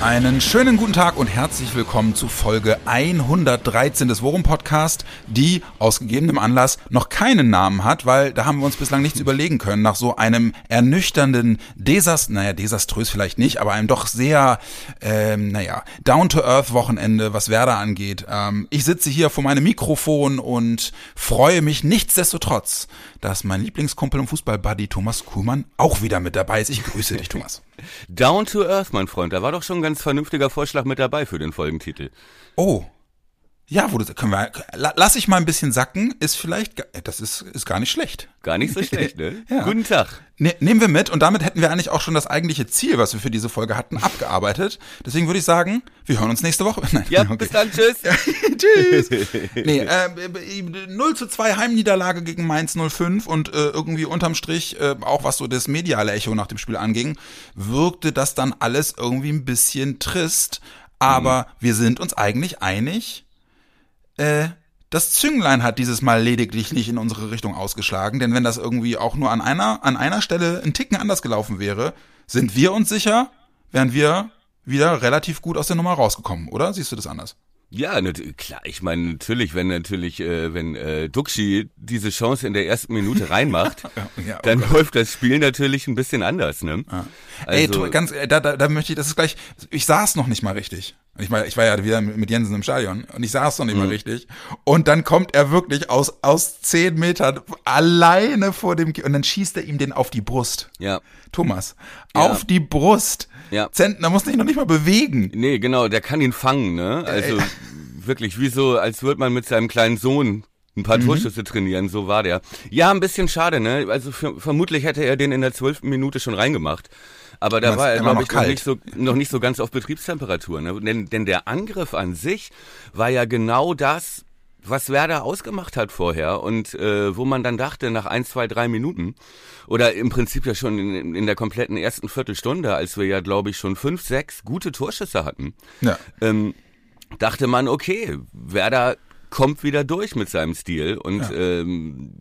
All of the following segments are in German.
Einen schönen guten Tag und herzlich willkommen zu Folge 113 des Worum Podcast, die aus gegebenem Anlass noch keinen Namen hat, weil da haben wir uns bislang nichts überlegen können nach so einem ernüchternden Desast, naja, desaströs vielleicht nicht, aber einem doch sehr, ähm, naja, down-to-earth Wochenende, was Werder angeht. Ähm, ich sitze hier vor meinem Mikrofon und freue mich nichtsdestotrotz, dass mein Lieblingskumpel und Fußballbuddy Thomas Kuhlmann auch wieder mit dabei ist. Ich grüße dich, Thomas. Down to Earth, mein Freund. Da war doch schon ganz vernünftiger Vorschlag mit dabei für den Folgentitel. Oh. Ja, wo das können wir, lass ich mal ein bisschen sacken, ist vielleicht, das ist, ist gar nicht schlecht. Gar nicht so schlecht, ne? ja. Guten Tag. Ne, nehmen wir mit und damit hätten wir eigentlich auch schon das eigentliche Ziel, was wir für diese Folge hatten, abgearbeitet. Deswegen würde ich sagen, wir hören uns nächste Woche. Nein, ja, okay. bis dann, tschüss. Tschüss. nee, äh, 0 zu 2 Heimniederlage gegen Mainz 05 und äh, irgendwie unterm Strich, äh, auch was so das mediale Echo nach dem Spiel anging, wirkte das dann alles irgendwie ein bisschen trist. Aber mhm. wir sind uns eigentlich einig, äh, das Zünglein hat dieses Mal lediglich nicht in unsere Richtung ausgeschlagen, denn wenn das irgendwie auch nur an einer, an einer Stelle ein Ticken anders gelaufen wäre, sind wir uns sicher, wären wir wieder relativ gut aus der Nummer rausgekommen, oder? Siehst du das anders? Ja, klar. Ich meine natürlich, wenn natürlich, äh, wenn äh, Duxi diese Chance in der ersten Minute reinmacht, ja, oh dann Gott. läuft das Spiel natürlich ein bisschen anders, ne? Ja. Also, Ey, ganz, äh, da, da, da möchte ich, das ist gleich. Ich saß noch nicht mal richtig. Ich war, ich war ja wieder mit Jensen im Stadion und ich saß noch nicht mhm. mal richtig. Und dann kommt er wirklich aus aus zehn Metern alleine vor dem und dann schießt er ihm den auf die Brust. Ja. Thomas, ja. auf die Brust. Ja. Zentner muss sich noch nicht mal bewegen. Nee, genau, der kann ihn fangen, ne? Also äh, wirklich, wie so, als würde man mit seinem kleinen Sohn ein paar mhm. Torschüsse trainieren, so war der. Ja, ein bisschen schade, ne? Also für, vermutlich hätte er den in der zwölften Minute schon reingemacht. Aber da war er, glaube ich, noch nicht, so, noch nicht so ganz auf Betriebstemperatur. Ne? Denn, denn der Angriff an sich war ja genau das, was Werder ausgemacht hat vorher und äh, wo man dann dachte, nach ein, zwei, drei Minuten oder im Prinzip ja schon in, in der kompletten ersten Viertelstunde, als wir ja, glaube ich, schon fünf, sechs gute Torschüsse hatten, ja. ähm, dachte man, okay, Werder kommt wieder durch mit seinem Stil und ja. ähm,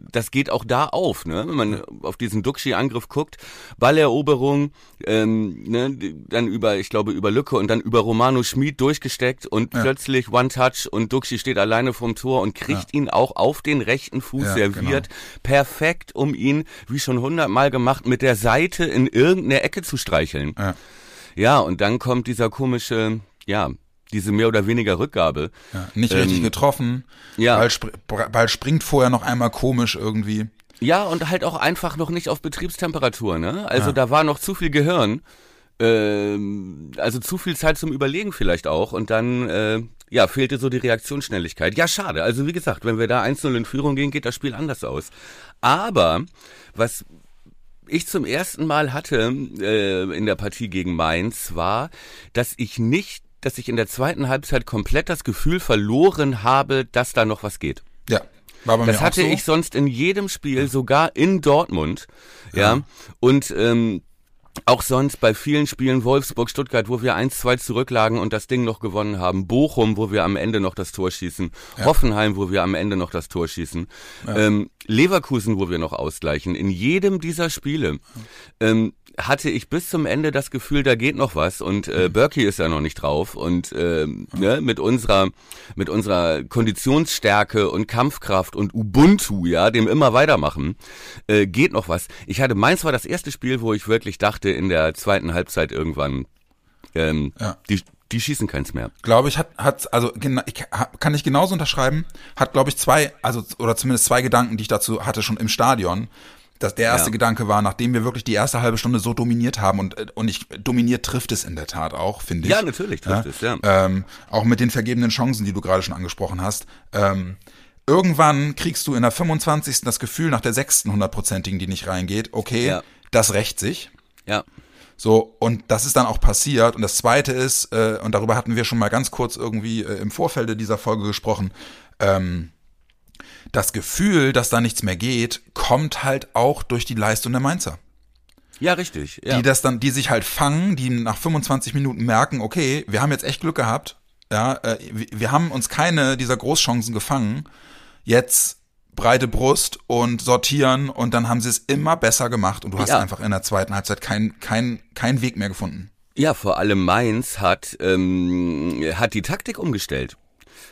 das geht auch da auf, ne? Wenn man auf diesen Duxi-Angriff guckt, Balleroberung, ähm, ne, dann über, ich glaube, über Lücke und dann über Romano Schmid durchgesteckt und ja. plötzlich One-Touch und Duxi steht alleine vom Tor und kriegt ja. ihn auch auf den rechten Fuß serviert. Genau. Perfekt, um ihn, wie schon hundertmal gemacht, mit der Seite in irgendeine Ecke zu streicheln. Ja, und dann kommt dieser komische, ja, diese mehr oder weniger Rückgabe. Ja, nicht ähm, richtig getroffen. Ja. Ball, sp Ball springt vorher noch einmal komisch irgendwie. Ja, und halt auch einfach noch nicht auf Betriebstemperatur, ne? Also ja. da war noch zu viel Gehirn. Ähm, also zu viel Zeit zum Überlegen vielleicht auch. Und dann, äh, ja, fehlte so die Reaktionsschnelligkeit. Ja, schade. Also wie gesagt, wenn wir da 1-0 in Führung gehen, geht das Spiel anders aus. Aber, was ich zum ersten Mal hatte äh, in der Partie gegen Mainz war, dass ich nicht dass ich in der zweiten Halbzeit komplett das Gefühl verloren habe, dass da noch was geht. Ja. War bei das mir hatte so. ich sonst in jedem Spiel, sogar in Dortmund. Ja. ja. Und ähm, auch sonst bei vielen Spielen Wolfsburg, Stuttgart, wo wir 1-2 zurücklagen und das Ding noch gewonnen haben. Bochum, wo wir am Ende noch das Tor schießen. Ja. Hoffenheim, wo wir am Ende noch das Tor schießen. Ja. Ähm, Leverkusen, wo wir noch ausgleichen. In jedem dieser Spiele ähm, hatte ich bis zum Ende das Gefühl, da geht noch was und äh, Berkey ist ja noch nicht drauf und äh, ne, mit unserer mit unserer Konditionsstärke und Kampfkraft und Ubuntu, ja, dem immer weitermachen, äh, geht noch was. Ich hatte meins war das erste Spiel, wo ich wirklich dachte in der zweiten Halbzeit irgendwann ähm, ja. die die schießen keins mehr. Glaube ich, hat, hat, also ich, kann ich genauso unterschreiben, hat, glaube ich, zwei, also oder zumindest zwei Gedanken, die ich dazu hatte, schon im Stadion dass der erste ja. Gedanke war, nachdem wir wirklich die erste halbe Stunde so dominiert haben und, äh, und ich, dominiert trifft es in der Tat auch, finde ich. Ja, natürlich trifft ja? es, ja. Ähm, auch mit den vergebenen Chancen, die du gerade schon angesprochen hast. Ähm, irgendwann kriegst du in der 25. das Gefühl, nach der sechsten hundertprozentigen, die nicht reingeht, okay, ja. das rächt sich. Ja. So, und das ist dann auch passiert. Und das zweite ist, äh, und darüber hatten wir schon mal ganz kurz irgendwie äh, im Vorfeld dieser Folge gesprochen, ähm, das Gefühl, dass da nichts mehr geht, kommt halt auch durch die Leistung der Mainzer. Ja, richtig. Ja. die das dann, die sich halt fangen, die nach 25 Minuten merken, okay, wir haben jetzt echt Glück gehabt, ja, äh, wir, wir haben uns keine dieser Großchancen gefangen, jetzt breite Brust und sortieren und dann haben sie es immer besser gemacht und du hast Ja. einfach in der zweiten Halbzeit keinen kein, kein Weg mehr gefunden. Ja, vor allem Mainz hat, ähm, hat die Taktik umgestellt.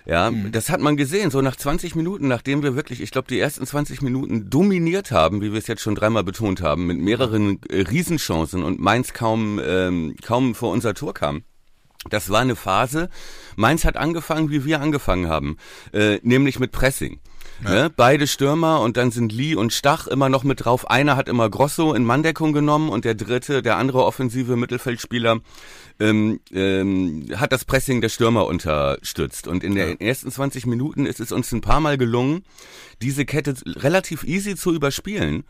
Ja, das hat man gesehen, so nach 20 Minuten, nachdem wir wirklich, ich glaube, die ersten 20 Minuten dominiert haben, wie wir es jetzt schon dreimal betont haben, mit mehreren äh, Riesenchancen und Mainz kaum, ähm, kaum vor unser Tor kam. Das war eine Phase. Mainz hat angefangen, wie wir angefangen haben, äh, nämlich mit Pressing. Ne? Beide Stürmer und dann sind Lee und Stach immer noch mit drauf. Einer hat immer Grosso in Manndeckung genommen und der dritte, der andere offensive Mittelfeldspieler, ähm, ähm, hat das Pressing der Stürmer unterstützt. Und in den ersten 20 Minuten ist es uns ein paar Mal gelungen, diese Kette relativ easy zu überspielen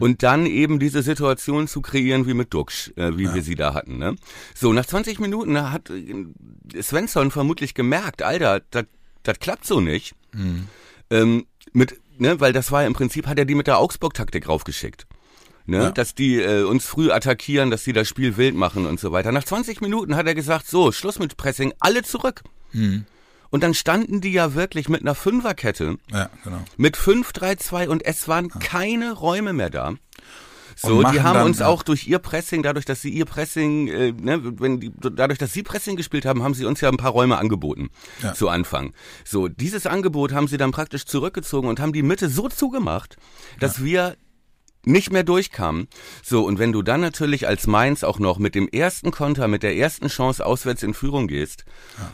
und dann eben diese Situation zu kreieren wie mit Duxch, äh, wie wir sie da hatten. Ne? So, nach 20 Minuten hat äh, Svensson vermutlich gemerkt, Alter, das klappt so nicht. Ähm, mit, ne, weil das war ja im Prinzip, hat er die mit der Augsburg-Taktik raufgeschickt. Ne, Ja. dass die äh, uns früh attackieren, dass sie das Spiel wild machen und so weiter. Nach 20 Minuten hat er gesagt, so, Schluss mit Pressing, alle zurück. Und dann standen die ja wirklich mit einer Fünferkette, Ja, genau. mit 5-3-2 und es waren keine Räume mehr da. So, die haben dann, uns ja. auch durch ihr Pressing, dadurch, dass sie ihr Pressing, äh, ne, wenn die, dadurch, dass sie Pressing gespielt haben, haben sie uns ja ein paar Räume angeboten Ja. zu Anfang. So, dieses Angebot haben sie dann praktisch zurückgezogen und haben die Mitte so zugemacht, dass wir nicht mehr durchkamen. So, und wenn du dann natürlich als Mainz auch noch mit dem ersten Konter, mit der ersten Chance auswärts in Führung gehst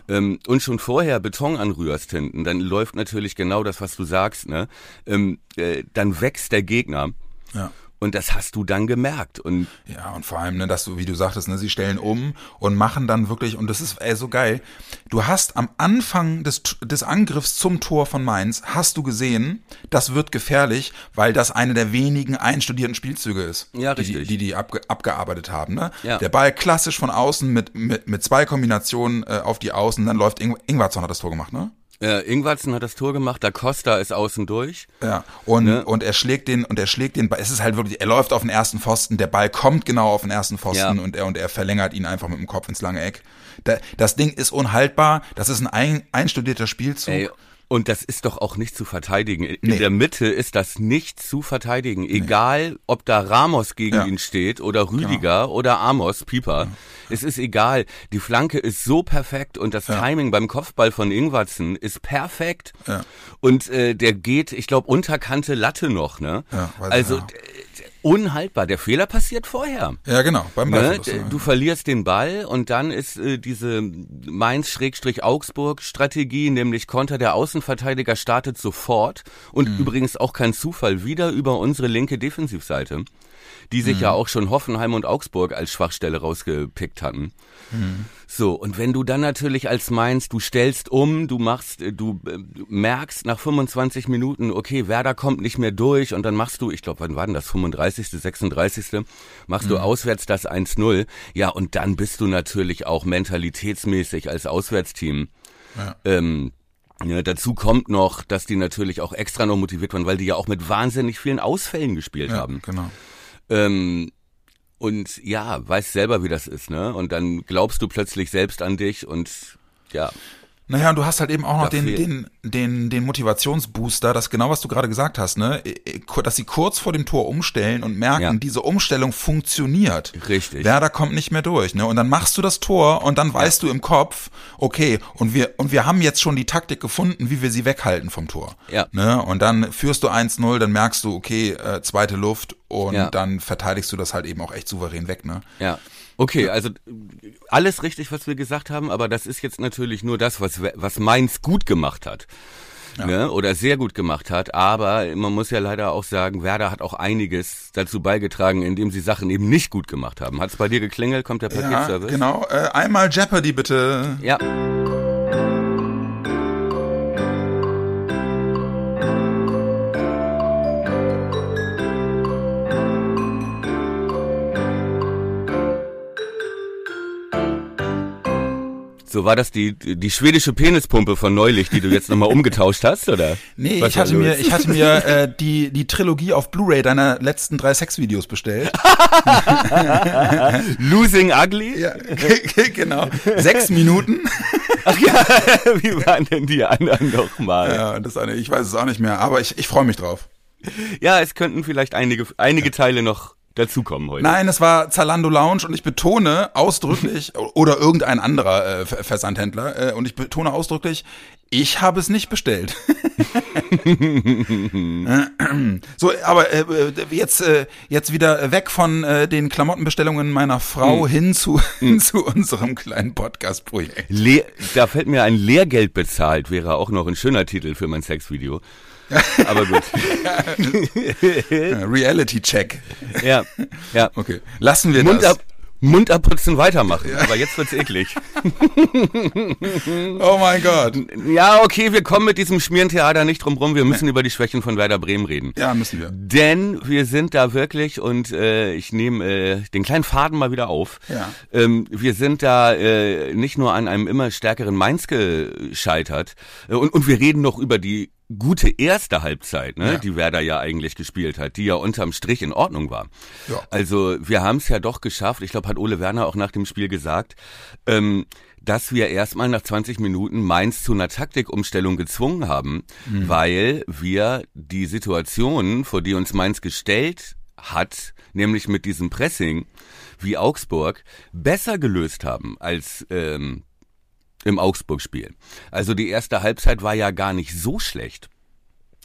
ähm, und schon vorher Beton anrührst hinten, dann läuft natürlich genau das, was du sagst, ne? Ähm, äh, dann wächst der Gegner. Ja. Und das hast du dann gemerkt. Und Ja, und vor allem, ne, dass du, wie du sagtest, ne, sie stellen um und machen dann wirklich, und das ist ey, so geil, du hast am Anfang des, des Angriffs zum Tor von Mainz, hast du gesehen, das wird gefährlich, weil das eine der wenigen einstudierten Spielzüge ist, Ja, die, die richtig. die, die abge, abgearbeitet haben. Ne? Ja. Der Ball klassisch von außen mit, mit, mit zwei Kombinationen äh, auf die Außen, dann läuft Ing Ingwarzson hat das Tor gemacht, ne? Äh, Ingwarzen hat das Tor gemacht, da Costa ist außen durch. Ja, und, Ne? und er schlägt den, und er schlägt den Ball. Es ist halt wirklich, er läuft auf den ersten Pfosten, der Ball kommt genau auf den ersten Pfosten Ja. und er, und er verlängert ihn einfach mit dem Kopf ins lange Eck. Da, das Ding ist unhaltbar, das ist ein ein, einstudierter Spielzug. Ey, und das ist doch auch nicht zu verteidigen. In Nee. der Mitte ist das nicht zu verteidigen. Egal, ob da Ramos gegen Ja. Genau. ihn steht oder Rüdiger oder Amos, Pieper. Es ist egal. Die Flanke ist so perfekt und das Timing beim Kopfball von Ingwatzen ist perfekt. Ja. Und äh, der geht, ich glaube, Unterkante Latte noch. Ne? Ja, also ja. Unhaltbar. Der Fehler passiert vorher. Ja, genau, beim Ne? D- ja. Du verlierst den Ball und dann ist äh, diese Mainz-Augsburg-Strategie, nämlich Konter der Außenverteidiger startet sofort und Mhm. übrigens auch kein Zufall, wieder über unsere linke Defensivseite, die sich Mhm. ja auch schon Hoffenheim und Augsburg als Schwachstelle rausgepickt hatten. Mhm. So, und wenn du dann natürlich als Mainz, du stellst um, du machst, äh, du äh, merkst nach 25 Minuten, okay, Werder kommt nicht mehr durch und dann machst du, ich glaube, wann war denn das, 35., 36., machst Mhm. du auswärts das 1-0. Ja, und dann bist du natürlich auch mentalitätsmäßig als Auswärtsteam. Ja. Ähm, ja, dazu kommt noch, dass die natürlich auch extra noch motiviert waren, weil die ja auch mit wahnsinnig vielen Ausfällen gespielt ja, haben. genau. Ähm, und ja, weißt selber, wie das ist, ne? Und dann glaubst du plötzlich selbst an dich und ja. Naja, und du hast halt eben auch noch den, den, den, den Motivationsbooster, das genau, was du gerade gesagt hast, ne? Dass sie kurz vor dem Tor umstellen und merken, Ja. diese Umstellung funktioniert. Richtig. Werder kommt nicht mehr durch, ne? Und dann machst du das Tor und dann weißt du im Kopf, okay, und wir, und wir haben jetzt schon die Taktik gefunden, wie wir sie weghalten vom Tor. Ja. Ne? Und dann führst du 1-0, dann merkst du, okay, äh, zweite Luft und Ja. dann verteidigst du das halt eben auch echt souverän weg, ne? Ja. Okay, also alles richtig, was wir gesagt haben, aber das ist jetzt natürlich nur das, was, was Mainz gut gemacht hat. Ne, oder sehr gut gemacht hat, aber man muss ja leider auch sagen, Werder hat auch einiges dazu beigetragen, indem sie Sachen eben nicht gut gemacht haben. Hat es bei dir geklingelt? Kommt der Ja, Paketservice? genau. Äh, einmal Jeopardy bitte. Ja. So war das die die schwedische Penispumpe von neulich, die du jetzt nochmal umgetauscht hast, oder? Nee, Was ich hatte mir, ich hatte mir äh, die, die Trilogie auf Blu-ray deiner letzten drei Sexvideos bestellt. Losing Ugly? Ja, genau. Sechs Minuten. Ach ja, wie waren denn die anderen nochmal? Ja. Ja, das eine, ich weiß es auch nicht mehr, aber ich, ich freue mich drauf. ja, es könnten vielleicht einige einige Teile noch dazukommen heute. Nein, es war Zalando Lounge und ich betone ausdrücklich, oder irgendein anderer äh, Ver- Versandhändler, äh, und ich betone ausdrücklich, ich habe es nicht bestellt. so, aber äh, äh, jetzt, äh, jetzt wieder weg von äh, den Klamottenbestellungen meiner Frau hin zu, hin zu unserem kleinen Podcast-Projekt. Le da fällt mir ein Lehrgeld bezahlt, wäre auch noch ein schöner Titel für mein Sexvideo. Aber gut. Äh, Reality-Check. Ja, ja. Okay, lassen wir Mund das. ab, Mund abputzen, weitermachen. Aber jetzt wird's eklig. Oh mein Gott. Ja, okay, wir kommen mit diesem Schmierentheater nicht drum rum. Wir müssen über die Schwächen von Werder Bremen reden. Ja, müssen wir. Denn wir sind da wirklich und äh, ich nehme äh, den kleinen Faden mal wieder auf. Ja. Ähm, wir sind da äh, nicht nur an einem immer stärkeren Mainz gescheitert äh, und, und wir reden noch über die gute erste Halbzeit, ne, Ja. die Werder ja eigentlich gespielt hat, die ja unterm Strich in Ordnung war. Ja. Also wir haben es ja doch geschafft, ich glaube, hat Ole Werner auch nach dem Spiel gesagt, ähm, dass wir erstmal nach 20 Minuten Mainz zu einer Taktikumstellung gezwungen haben, weil wir die Situation, vor die uns Mainz gestellt hat, nämlich mit diesem Pressing wie Augsburg, besser gelöst haben als ähm, im Augsburg-Spiel. Also die erste Halbzeit war ja gar nicht so schlecht.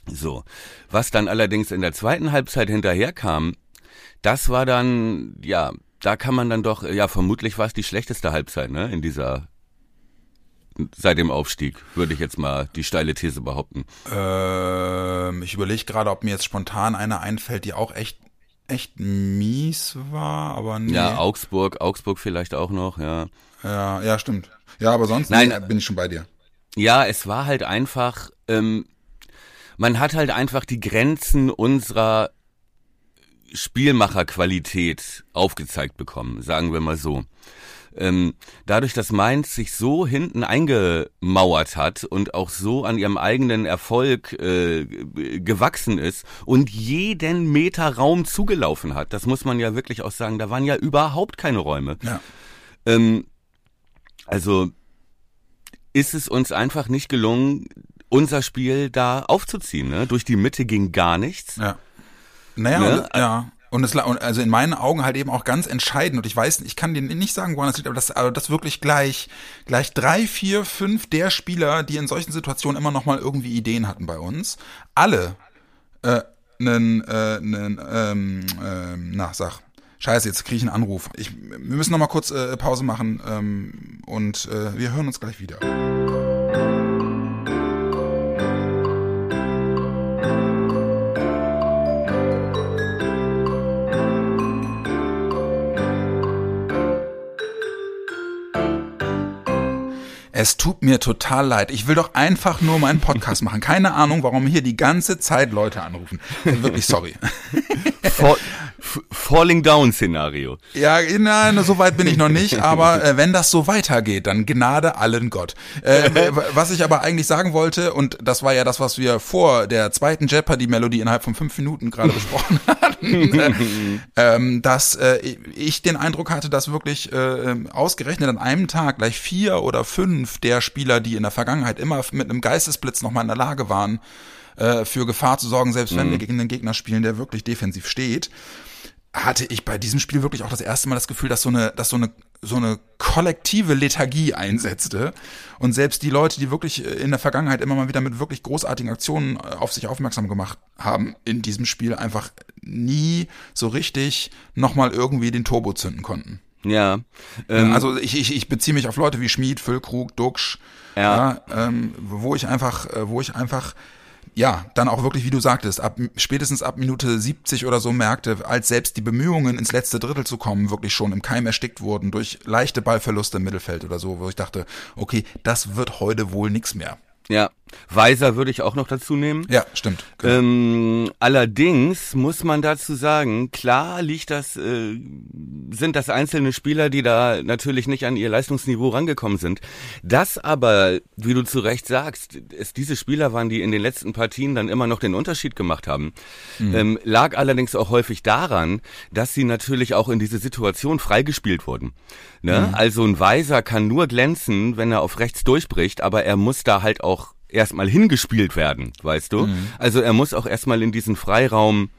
So. Was dann allerdings in der zweiten Halbzeit hinterherkam, das war dann, ja, da kann man dann doch, ja, vermutlich war es die schlechteste Halbzeit, ne, in dieser, seit dem Aufstieg, würde ich jetzt mal die steile These behaupten. Ähm, ich überlege gerade, ob mir jetzt spontan eine einfällt, die auch echt, echt mies war, aber nee. Ja, Augsburg, Augsburg vielleicht auch noch, ja. ja, ja, stimmt. Ja, aber sonst Nein. bin ich schon bei dir. Ja, es war halt einfach, ähm, man hat halt einfach die Grenzen unserer Spielmacherqualität aufgezeigt bekommen, sagen wir mal so. Ähm, dadurch, dass Mainz sich so hinten eingemauert hat und auch so an ihrem eigenen Erfolg äh, gewachsen ist und jeden Meter Raum zugelaufen hat, das muss man ja wirklich auch sagen, da waren ja überhaupt keine Räume. Ja. Ähm, also ist es uns einfach nicht gelungen, unser Spiel da aufzuziehen. Ne? Durch die Mitte ging gar nichts. Ja. Naja, Ne? und, ja. Und es, also in meinen Augen halt eben auch ganz entscheidend. Und ich weiß, ich kann dir nicht sagen, woran das liegt, aber das, aber das wirklich gleich, gleich drei, vier, fünf der Spieler, die in solchen Situationen immer noch mal irgendwie Ideen hatten bei uns, alle äh, einen, äh, einen ähm, ähm, na, sag, scheiße, jetzt kriege ich einen Anruf. Ich, wir müssen noch mal kurz äh, Pause machen ähm, und äh, wir hören uns gleich wieder. Es tut mir total leid. Ich will doch einfach nur meinen Podcast machen. Keine Ahnung, warum hier die ganze Zeit Leute anrufen. Wirklich sorry. F- Falling Down Szenario. Ja, nein, so weit bin ich noch nicht, aber äh, wenn das so weitergeht, dann Gnade allen Gott. Äh, was ich aber eigentlich sagen wollte, und das war ja das, was wir vor der zweiten Jeopardy-Melodie innerhalb von fünf Minuten gerade besprochen hatten, äh, ähm, dass äh, ich den Eindruck hatte, dass wirklich äh, ausgerechnet an einem Tag gleich vier oder fünf der Spieler, die in der Vergangenheit immer mit einem Geistesblitz nochmal in der Lage waren, äh, für Gefahr zu sorgen, selbst wenn wir gegen einen Gegner spielen, der wirklich defensiv steht, hatte ich bei diesem Spiel wirklich auch das erste Mal das Gefühl, dass so eine, dass so eine, so eine kollektive Lethargie einsetzte. Und selbst die Leute, die wirklich äh, in der Vergangenheit immer mal wieder mit wirklich großartigen Aktionen äh, auf sich aufmerksam gemacht haben, in diesem Spiel einfach nie so richtig nochmal irgendwie den Turbo zünden konnten. Ja. Ähm, Also ich, ich, ich beziehe mich auf Leute wie Schmid, Füllkrug, Duxch, Ja. ja, ähm, wo ich einfach, äh, wo ich einfach ja, dann auch wirklich, wie du sagtest, ab, spätestens ab Minute 70 oder so merkte, als selbst die Bemühungen ins letzte Drittel zu kommen, wirklich schon im Keim erstickt wurden durch leichte Ballverluste im Mittelfeld oder so, wo ich dachte, okay, das wird heute wohl nix mehr. Ja, Weiser würde ich auch noch dazu nehmen. Ja, stimmt. Genau. Ähm, allerdings muss man dazu sagen, klar liegt das, äh, sind das einzelne Spieler, die da natürlich nicht an ihr Leistungsniveau rangekommen sind. Das aber, wie du zu Recht sagst, es diese Spieler waren, die in den letzten Partien dann immer noch den Unterschied gemacht haben, mhm. ähm, lag allerdings auch häufig daran, dass sie natürlich auch in diese Situation freigespielt wurden. Ne? Mhm. Also ein Weiser kann nur glänzen, wenn er auf rechts durchbricht, aber er muss da halt auch erstmal hingespielt werden, weißt du? Mhm. Also er muss auch erstmal in diesen Freiraum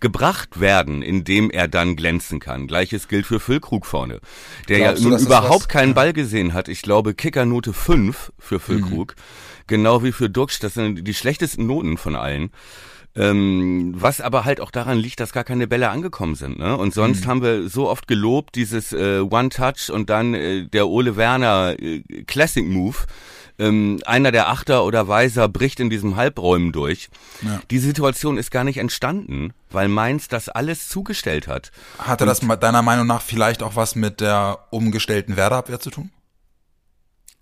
gebracht werden, indem er dann glänzen kann. Gleiches gilt für Füllkrug vorne, der Glaubst ja nun überhaupt keinen Ball gesehen hat. Ich glaube Kickernote 5 für Füllkrug, mhm. genau wie für Duxch. Das sind die schlechtesten Noten von allen. Ähm, was aber halt auch daran liegt, dass gar keine Bälle angekommen sind. Ne? Und sonst mhm. haben wir so oft gelobt, dieses äh, One-Touch und dann äh, der Ole Werner äh, Classic Move ähm, einer der Achter oder Weiser bricht in diesem Halbräumen durch. Ja. Die Situation ist gar nicht entstanden, weil Mainz das alles zugestellt hat. Hatte Und das deiner Meinung nach vielleicht auch was mit der umgestellten Werderabwehr zu tun?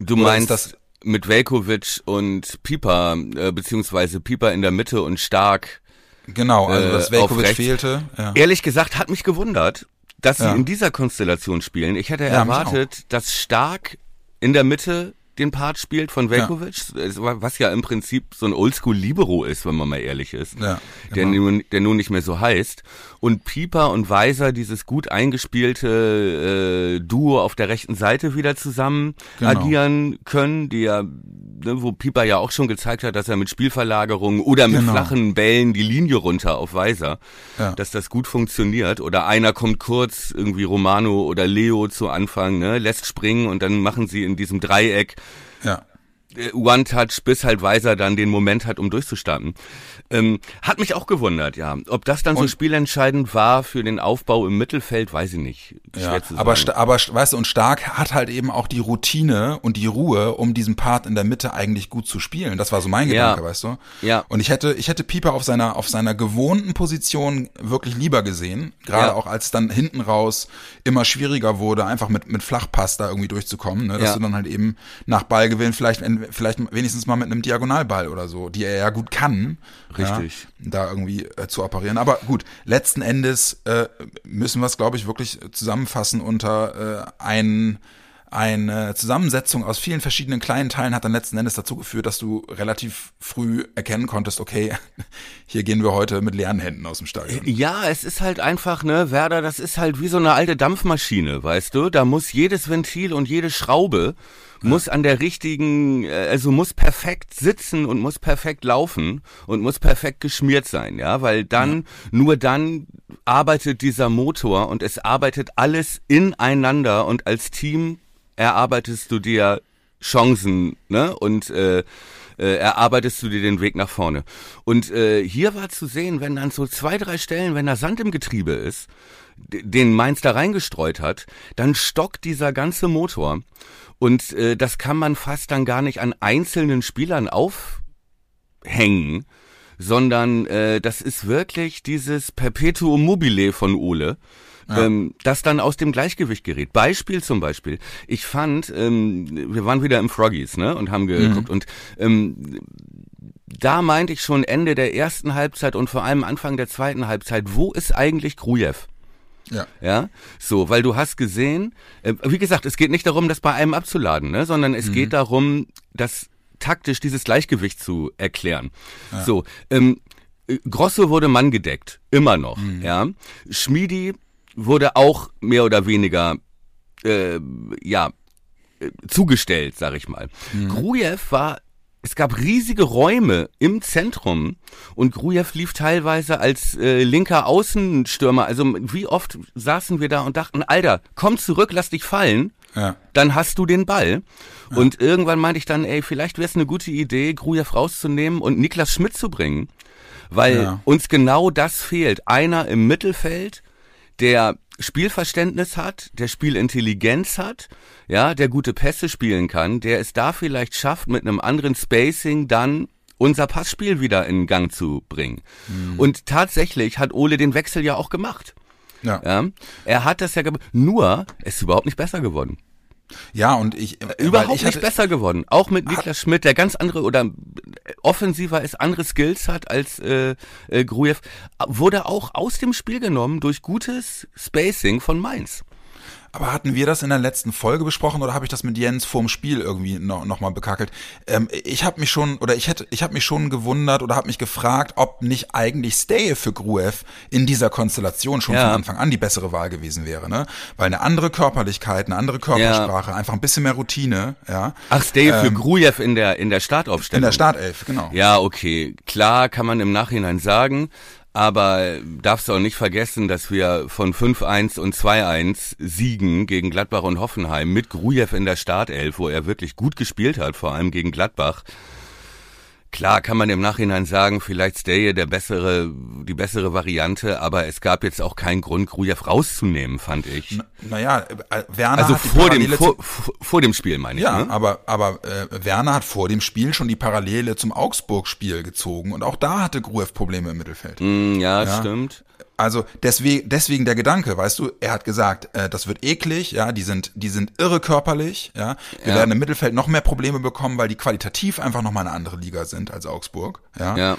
Du oder meinst das mit Velkovic und Pieper, äh, beziehungsweise Pieper in der Mitte und Stark. Genau, also dass äh, Velkovic fehlte. Ja. Ehrlich gesagt hat mich gewundert, dass ja. sie in dieser Konstellation spielen. Ich hätte erwartet, dass Stark in der Mitte den Part spielt von Velkovic, ja. was ja im Prinzip so ein Oldschool-Libero ist, wenn man mal ehrlich ist, ja, genau. der, nun, der nun nicht mehr so heißt. Und Pieper und Weiser, dieses gut eingespielte äh, Duo auf der rechten Seite wieder zusammen genau. agieren können, die ja, ne, wo Pieper ja auch schon gezeigt hat, dass er mit Spielverlagerungen oder mit genau. flachen Bällen die Linie runter auf Weiser, ja. dass das gut funktioniert. Oder einer kommt kurz, irgendwie Romano oder Leo zu Anfang, ne, lässt springen und dann machen sie in diesem Dreieck ja. Äh, One-Touch, bis halt Weiser dann den Moment hat, um durchzustarten. Ähm, hat mich auch gewundert, ja. Ob das dann und so spielentscheidend war für den Aufbau im Mittelfeld, weiß ich nicht. Ja, aber, aber weißt du, und Stark hat halt eben auch die Routine und die Ruhe, um diesen Part in der Mitte eigentlich gut zu spielen. Das war so mein ja. Gedanke, weißt du? Ja. Und ich hätte, ich hätte Pieper auf seiner, auf seiner gewohnten Position wirklich lieber gesehen. Gerade ja. auch als dann hinten raus immer schwieriger wurde, einfach mit, mit Flachpass da irgendwie durchzukommen, ne? dass ja. du dann halt eben nach Ballgewinn vielleicht, vielleicht wenigstens mal mit einem Diagonalball oder so, die er ja gut kann. Richtig. Ja, da irgendwie äh, zu operieren. Aber gut, letzten Endes äh, müssen wir es, glaube ich, wirklich zusammenfassen unter äh, einen eine Zusammensetzung aus vielen verschiedenen kleinen Teilen hat dann letzten Endes dazu geführt, dass du relativ früh erkennen konntest, okay, hier gehen wir heute mit leeren Händen aus dem Stadion. Ja, es ist halt einfach, ne, Werder, das ist halt wie so eine alte Dampfmaschine, weißt du? Da muss jedes Ventil und jede Schraube muss an der richtigen, äh, also muss perfekt sitzen und muss perfekt laufen und muss perfekt geschmiert sein, ja, weil dann, ja. nur dann arbeitet dieser Motor und es arbeitet alles ineinander und als Team erarbeitest du dir Chancen, ne, und, äh, äh, erarbeitest du dir den Weg nach vorne. Und äh, hier war zu sehen, wenn dann so zwei, drei Stellen, wenn da Sand im Getriebe ist, den Mainz da reingestreut hat, dann stockt dieser ganze Motor. Und äh, das kann man fast dann gar nicht an einzelnen Spielern aufhängen, sondern äh, das ist wirklich dieses Perpetuum mobile von Ole. Ja. Ähm, das dann aus dem Gleichgewicht gerät. Beispiel zum Beispiel. Ich fand, ähm, wir waren wieder im Froggies, ne, und haben geguckt mhm. und ähm, da meinte ich schon Ende der ersten Halbzeit und vor allem Anfang der zweiten Halbzeit, wo ist eigentlich Grujew? Ja. Ja. So, weil du hast gesehen, äh, wie gesagt, es geht nicht darum, das bei einem abzuladen, ne, sondern es mhm. geht darum, das taktisch dieses Gleichgewicht zu erklären. Ja. So, ähm, Grosso wurde Mann gedeckt, immer noch, mhm. ja. Schmiedi wurde auch mehr oder weniger, äh, ja, äh, zugestellt, sag ich mal. Mhm. Grujew war es gab riesige Räume im Zentrum und Grujew lief teilweise als äh, linker Außenstürmer. Also wie oft saßen wir da und dachten, Alter, komm zurück, lass dich fallen. Ja. Dann hast du den Ball. Ja. Und irgendwann meinte ich dann, ey, vielleicht wäre es eine gute Idee, Grujew rauszunehmen und Niklas Schmidt zu bringen. Weil ja. uns genau das fehlt. Einer im Mittelfeld, der Spielverständnis hat, der Spielintelligenz hat, ja, der gute Pässe spielen kann, der es da vielleicht schafft, mit einem anderen Spacing dann unser Passspiel wieder in Gang zu bringen. Mhm. Und tatsächlich hat Ole den Wechsel ja auch gemacht. Ja. ja. Er hat das ja gemacht. Nur, es ist überhaupt nicht besser geworden. Ja, und ich äh, überhaupt ich nicht besser geworden. Auch mit Niklas Schmidt, der ganz andere oder offensiver ist, andere Skills hat als äh, äh, Grujew, wurde auch aus dem Spiel genommen durch gutes Spacing von Mainz. Aber hatten wir das in der letzten Folge besprochen oder habe ich das mit Jens vorm Spiel irgendwie noch, noch mal bekackelt? Ähm, ich habe mich schon oder ich hätte ich habe mich schon gewundert oder habe mich gefragt, ob nicht eigentlich Stay für Gruev in dieser Konstellation schon ja. von Anfang an die bessere Wahl gewesen wäre, ne? Weil eine andere Körperlichkeit, eine andere Körpersprache, ja. einfach ein bisschen mehr Routine, ja. Ach, Stay ähm, für Grujew in der in der Startaufstellung. In der Startelf, genau. Ja, okay, klar kann man im Nachhinein sagen. Aber darfst du auch nicht vergessen, dass wir von 5-1 und 2-1 Siegen gegen Gladbach und Hoffenheim mit Grujew in der Startelf, wo er wirklich gut gespielt hat, vor allem gegen Gladbach, Klar kann man im Nachhinein sagen, vielleicht Steje der bessere, die bessere Variante, aber es gab jetzt auch keinen Grund, Grujew rauszunehmen, fand ich. naja, äh, Werner also hat vor dem vor, vor, dem Spiel meine ich. Ja, ne? aber aber äh, Werner hat vor dem Spiel schon die Parallele zum Augsburg-Spiel gezogen und auch da hatte Grujew Probleme im Mittelfeld. Mm, ja, ja, stimmt. Also deswegen, deswegen der Gedanke, weißt du, er hat gesagt, äh, das wird eklig, ja, die sind, die sind irre körperlich, ja. Wir ja. werden im Mittelfeld noch mehr Probleme bekommen, weil die qualitativ einfach noch mal eine andere Liga sind als Augsburg, ja. ja.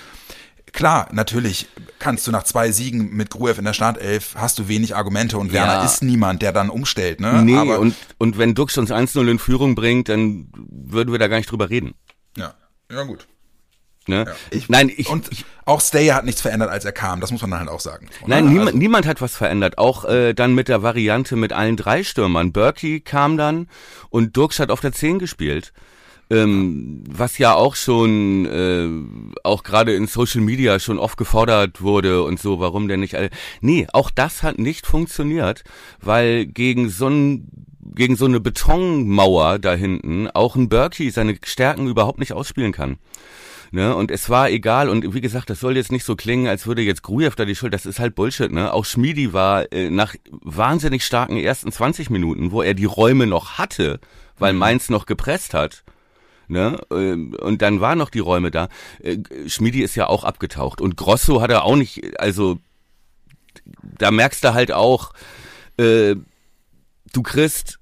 Klar, natürlich kannst du nach zwei Siegen mit Gruev in der Startelf hast du wenig Argumente und Werner ja. ist niemand, der dann umstellt, ne? Nee, Aber, und, und wenn Dux uns 1-0 in Führung bringt, dann würden wir da gar nicht drüber reden. Ja, ja gut. Ne? Ja. Ich, Nein, ich, und ich, auch Stay hat nichts verändert, als er kam. Das muss man halt auch sagen. Oder? Nein, niemand, also, niemand hat was verändert. Auch äh, dann mit der Variante mit allen drei Stürmern. Berkey kam dann und Dirks hat auf der 10 gespielt. Ähm, was ja auch schon, äh, auch gerade in Social Media schon oft gefordert wurde und so, warum denn nicht alle. Nee, auch das hat nicht funktioniert, weil gegen so ein gegen so eine Betonmauer da hinten auch ein Berkey seine Stärken überhaupt nicht ausspielen kann. Ne? Und es war egal. Und wie gesagt, das soll jetzt nicht so klingen, als würde jetzt Grujew da die Schuld. Das ist halt Bullshit. Ne? Auch Schmiedi war äh, nach wahnsinnig starken ersten 20 Minuten, wo er die Räume noch hatte, weil mhm. Mainz noch gepresst hat. Ne? Ähm, und dann waren noch die Räume da. Äh, Schmiedi ist ja auch abgetaucht. Und Grosso hat er auch nicht, also da merkst du halt auch, äh, du kriegst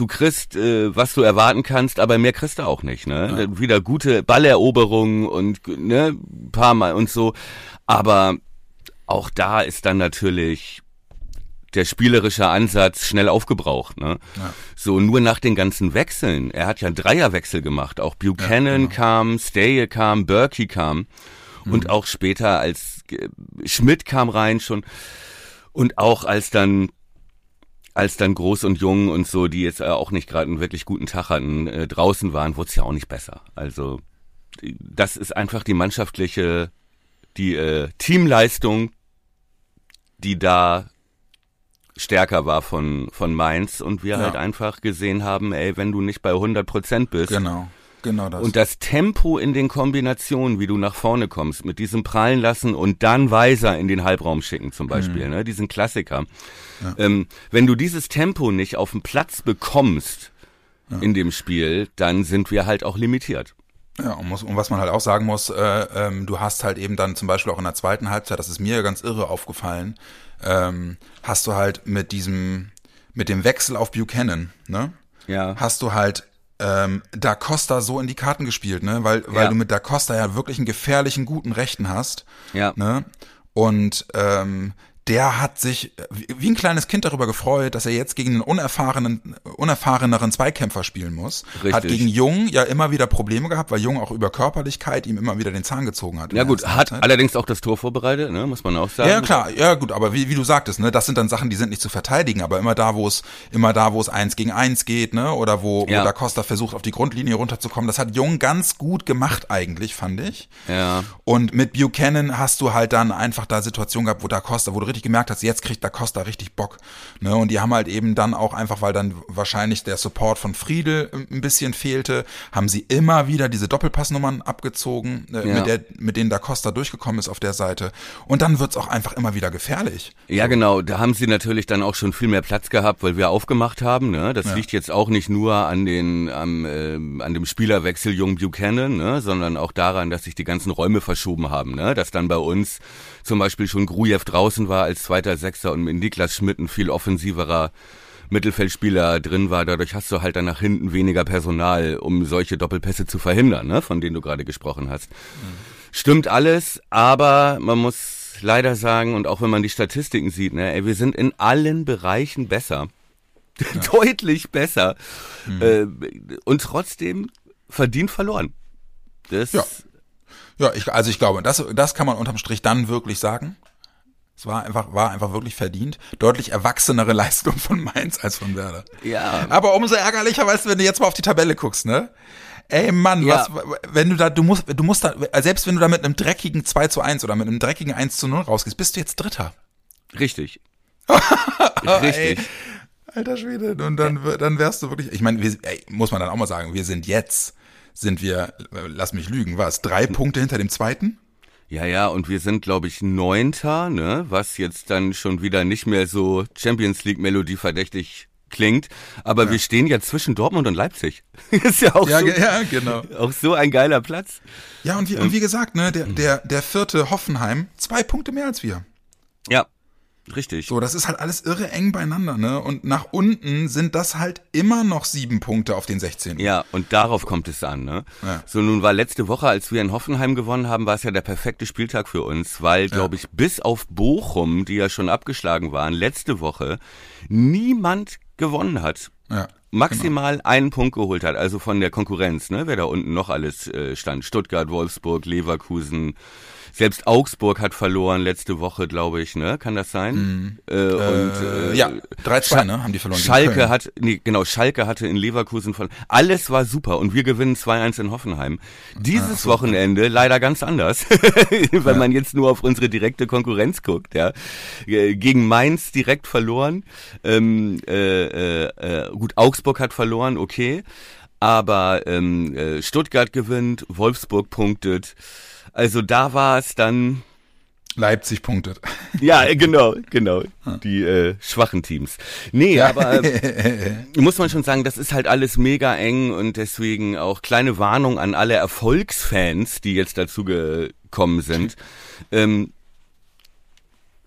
du kriegst, äh, was du erwarten kannst, aber mehr kriegst du auch nicht. Ne? Ja. Wieder gute Balleroberungen und ne, paar Mal und so. Aber auch da ist dann natürlich der spielerische Ansatz schnell aufgebraucht. Ne? Ja. So nur nach den ganzen Wechseln. Er hat ja Dreierwechsel gemacht. Auch Buchanan ja, genau. kam, Staye kam, Berkey kam mhm. und auch später als äh, Schmidt kam rein schon und auch als dann als dann Groß und Jung und so, die jetzt äh, auch nicht gerade einen wirklich guten Tag hatten, äh, draußen waren, wurde es ja auch nicht besser. Also das ist einfach die mannschaftliche, die äh, Teamleistung, die da stärker war von, von Mainz und wir ja. halt einfach gesehen haben, ey, wenn du nicht bei 100 Prozent bist, genau. Genau das. Und das Tempo in den Kombinationen, wie du nach vorne kommst, mit diesem prallen lassen und dann Weiser in den Halbraum schicken zum Beispiel, mhm. ne, diesen Klassiker. Ja. Ähm, wenn du dieses Tempo nicht auf den Platz bekommst ja. in dem Spiel, dann sind wir halt auch limitiert. Ja, und, muss, und was man halt auch sagen muss, äh, ähm, du hast halt eben dann zum Beispiel auch in der zweiten Halbzeit, das ist mir ganz irre aufgefallen, ähm, hast du halt mit diesem, mit dem Wechsel auf Buchanan, ne? Ja. Hast du halt ähm, Da Costa so in die Karten gespielt, ne? Weil, weil ja. du mit Da Costa ja wirklich einen gefährlichen, guten Rechten hast. Ja. Ne? Und ähm, der hat sich wie ein kleines Kind darüber gefreut, dass er jetzt gegen einen unerfahrenen, unerfahreneren Zweikämpfer spielen muss. Richtig. Hat gegen Jung ja immer wieder Probleme gehabt, weil Jung auch über Körperlichkeit ihm immer wieder den Zahn gezogen hat. Ja gut, hat Zeit. allerdings auch das Tor vorbereitet, ne, muss man auch sagen. Ja klar, ja gut, aber wie, wie du sagtest, ne, das sind dann Sachen, die sind nicht zu verteidigen, aber immer da, wo es immer da, wo es eins gegen eins geht, ne, oder wo, ja. wo Da Costa versucht, auf die Grundlinie runterzukommen, das hat Jung ganz gut gemacht eigentlich, fand ich. Ja. Und mit Buchanan hast du halt dann einfach da Situationen gehabt, wo Da Costa, wo du richtig richtig gemerkt hast, jetzt kriegt Da Costa richtig Bock. Ne? Und die haben halt eben dann auch einfach, weil dann wahrscheinlich der Support von Friedel ein bisschen fehlte, haben sie immer wieder diese Doppelpassnummern abgezogen, äh, ja. mit, der, mit denen Da Costa durchgekommen ist auf der Seite. Und dann wird's auch einfach immer wieder gefährlich. Ja, genau. Da haben sie natürlich dann auch schon viel mehr Platz gehabt, weil wir aufgemacht haben. Ne? Das ja. liegt jetzt auch nicht nur an den am, äh, an dem Spielerwechsel Jung Buchanan, ne? sondern auch daran, dass sich die ganzen Räume verschoben haben. Ne? Dass dann bei uns zum Beispiel schon Grujew draußen war als zweiter Sechster und mit Niklas Schmidt ein viel offensiverer Mittelfeldspieler drin war. Dadurch hast du halt dann nach hinten weniger Personal, um solche Doppelpässe zu verhindern, ne? von denen du gerade gesprochen hast. Mhm. Stimmt alles, aber man muss leider sagen, und auch wenn man die Statistiken sieht, ne, ey, wir sind in allen Bereichen besser. Ja. Deutlich besser. Mhm. Äh, und trotzdem verdient verloren. Das ja. Ja, ich, also ich glaube, das, das kann man unterm Strich dann wirklich sagen. Es war einfach, war einfach wirklich verdient. Deutlich erwachsenere Leistung von Mainz als von Werder. Ja. Aber umso ärgerlicher, weißt du, wenn du jetzt mal auf die Tabelle guckst, ne? Ey Mann, ja. was, wenn du da, du musst, du musst da, selbst wenn du da mit einem dreckigen 2 zu 1 oder mit einem dreckigen 1 zu 0 rausgehst, bist du jetzt Dritter. Richtig. Richtig. Ey, alter Schwede. Und dann, dann wärst du wirklich, ich meine, muss man dann auch mal sagen, wir sind jetzt, sind wir, lass mich lügen, was, drei Punkte hinter dem zweiten? Ja, ja, und wir sind, glaube ich, Neunter, ne, was jetzt dann schon wieder nicht mehr so Champions League Melodie verdächtig klingt, aber ja. wir stehen ja zwischen Dortmund und Leipzig. ist ja auch ja, so, ja, genau. auch so ein geiler Platz. Ja, und wie, und wie gesagt, ne, der, der, der vierte Hoffenheim, zwei Punkte mehr als wir. Ja, Richtig. So, das ist halt alles irre eng beieinander, ne? Und nach unten sind das halt immer noch sieben Punkte auf den 16. Ja, und darauf kommt es an, ne? Ja. So, nun war letzte Woche, als wir in Hoffenheim gewonnen haben, war es ja der perfekte Spieltag für uns, weil, glaube ich, bis auf Bochum, die ja schon abgeschlagen waren, letzte Woche niemand gewonnen hat. Ja. Maximal genau. einen Punkt geholt hat, also von der Konkurrenz, ne, wer da unten noch alles äh, stand. Stuttgart, Wolfsburg, Leverkusen, selbst Augsburg hat verloren letzte Woche, glaube ich, ne? Kann das sein? Mhm. Äh, und, äh, ja, 3-2, ne? Haben die verloren. Schalke hat, nee, genau, Schalke hatte in Leverkusen verloren. Alles war super und wir gewinnen 2-1 in Hoffenheim. Dieses ah, so. Wochenende leider ganz anders, wenn ja. man jetzt nur auf unsere direkte Konkurrenz guckt, ja. Gegen Mainz direkt verloren. Ähm, äh, äh, äh, gut, Augsburg hat verloren, okay. Aber ähm, äh, Stuttgart gewinnt, Wolfsburg punktet. Also da war es dann. Leipzig punktet. Ja, äh, genau, genau. Die äh, schwachen Teams. Nee, ja. aber äh, muss man schon sagen, das ist halt alles mega eng und deswegen auch kleine Warnung an alle Erfolgsfans, die jetzt dazu gekommen sind. Ähm,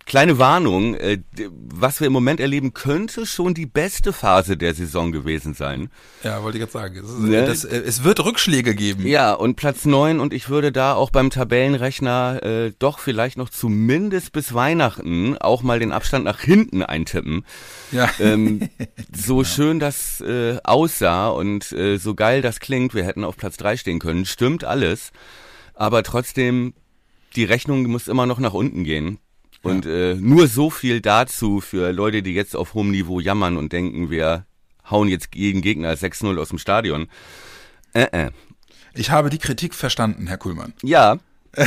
Kleine Warnung, äh, was wir im Moment erleben, könnte schon die beste Phase der Saison gewesen sein. Ja, wollte ich jetzt sagen. Es, ist, ne? das, äh, es wird Rückschläge geben. Ja, und Platz neun und ich würde da auch beim Tabellenrechner äh, doch vielleicht noch zumindest bis Weihnachten auch mal den Abstand nach hinten eintippen. Ja. Ähm, so ja. schön das äh, aussah und äh, so geil das klingt, wir hätten auf Platz drei stehen können, stimmt alles. Aber trotzdem, die Rechnung muss immer noch nach unten gehen. Und äh, nur so viel dazu für Leute, die jetzt auf hohem Niveau jammern und denken, wir hauen jetzt jeden Gegner 6-0 aus dem Stadion. Äh, äh. Ich habe die Kritik verstanden, Herr Kuhlmann. Ja.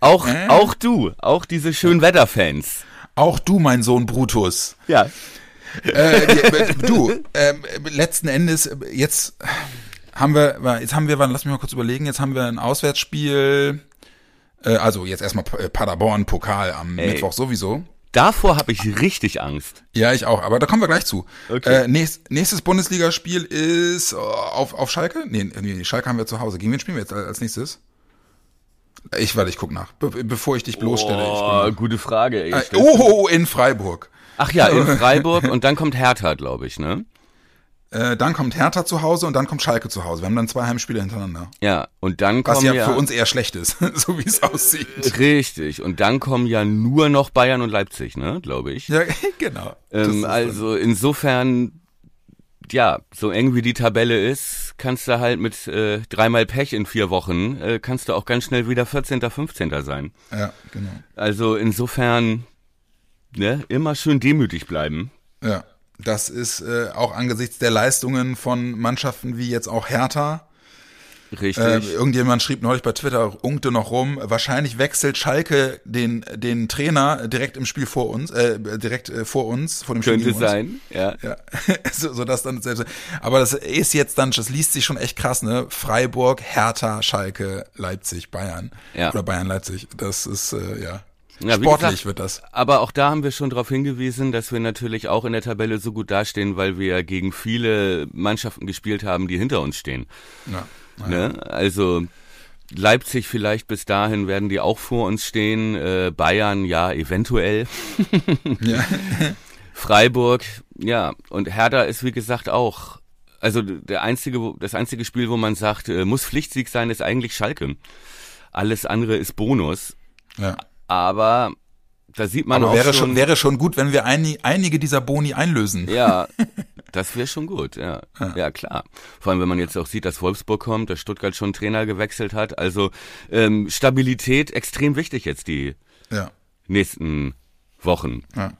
auch, äh? auch du, auch diese Schönwetterfans. Auch du, mein Sohn Brutus. Ja. Äh, du, äh, letzten Endes, jetzt haben wir, jetzt haben wir, lass mich mal kurz überlegen, jetzt haben wir ein Auswärtsspiel äh, also jetzt erstmal äh, Paderborn, Pokal am Ey. Mittwoch sowieso. Davor habe ich richtig Angst. Ja, ich auch, aber da kommen wir gleich zu. Okay. Äh, nächst, nächstes Bundesligaspiel ist äh, auf, auf Schalke? Nee, nee, Schalke haben wir zu Hause. Gegen wen spielen wir jetzt als nächstes? Ich warte, ich guck nach, be bevor ich dich bloßstelle. Oh, gute Frage. Ey, äh, oh, in Freiburg. Ach ja, in Freiburg und dann kommt Hertha, glaube ich, ne? Äh, dann kommt Hertha zu Hause und dann kommt Schalke zu Hause. Wir haben dann zwei Heimspiele hintereinander. Ja, und dann kommen Was ja, ja für uns eher schlecht ist, so wie es aussieht. Richtig. Und dann kommen ja nur noch Bayern und Leipzig, ne, glaube ich. Ja, genau. Ähm, also insofern, ja, so eng wie die Tabelle ist, kannst du halt mit äh, dreimal Pech in vier Wochen, äh, kannst du auch ganz schnell wieder 14., 15. sein. Ja, genau. Also insofern, ne, immer schön demütig bleiben. Ja. Das ist äh, auch angesichts der Leistungen von Mannschaften wie jetzt auch Hertha. Richtig. Äh, irgendjemand schrieb neulich bei Twitter, unkte noch rum, wahrscheinlich wechselt Schalke den, den Trainer direkt im Spiel vor uns, äh, direkt äh, vor uns, vor dem Spiel. Könnte sein, ja. ja. so, so dass dann selbst, aber das ist jetzt dann, das liest sich schon echt krass, ne? Freiburg, Hertha, Schalke, Leipzig, Bayern. Ja. Oder Bayern, Leipzig. Das ist, äh, ja. Ja, Sportlich gesagt, wird das. Aber auch da haben wir schon darauf hingewiesen, dass wir natürlich auch in der Tabelle so gut dastehen, weil wir gegen viele Mannschaften gespielt haben, die hinter uns stehen. Ja, ja. Ne? Also Leipzig vielleicht bis dahin werden die auch vor uns stehen. Äh, Bayern ja eventuell. ja. Freiburg, ja, und Hertha ist wie gesagt auch, also der einzige, das einzige Spiel, wo man sagt, äh, muss Pflichtsieg sein, ist eigentlich Schalke. Alles andere ist Bonus, Ja. Aber da sieht man Aber auch wäre schon, schon, wäre schon gut, wenn wir einig, einige dieser Boni einlösen. ja, das wäre schon gut, ja. ja. klar. Vor allem, wenn man jetzt auch sieht, dass Wolfsburg kommt, dass Stuttgart schon Trainer gewechselt hat. Also ähm, Stabilität extrem wichtig jetzt die Ja. nächsten Wochen. ja.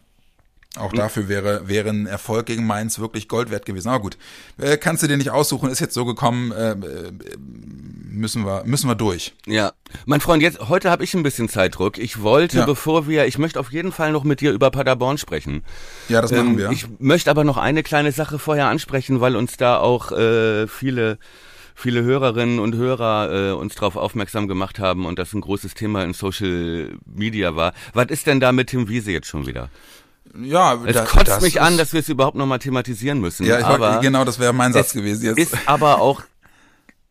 Auch dafür wäre, wäre ein Erfolg gegen Mainz wirklich Gold wert gewesen. Aber gut, äh, kannst du dir nicht aussuchen, ist jetzt so gekommen, äh, äh, müssen wir, müssen wir durch. Ja, mein Freund, jetzt heute habe ich ein bisschen Zeitdruck. Ich wollte, Ja. bevor wir, ich möchte auf jeden Fall noch mit dir über Paderborn sprechen. Ja, das machen Ähm, wir. Ich möchte aber noch eine kleine Sache vorher ansprechen, weil uns da auch äh, viele viele Hörerinnen und Hörer äh, uns darauf aufmerksam gemacht haben und das ein großes Thema in Social Media war. Was ist denn da mit Tim Wiese jetzt schon wieder? Ja, Es da- kotzt mich an, dass wir es überhaupt nochmal thematisieren müssen. Ja, ich aber wollte, genau, das wäre mein Satz es gewesen jetzt. ist aber auch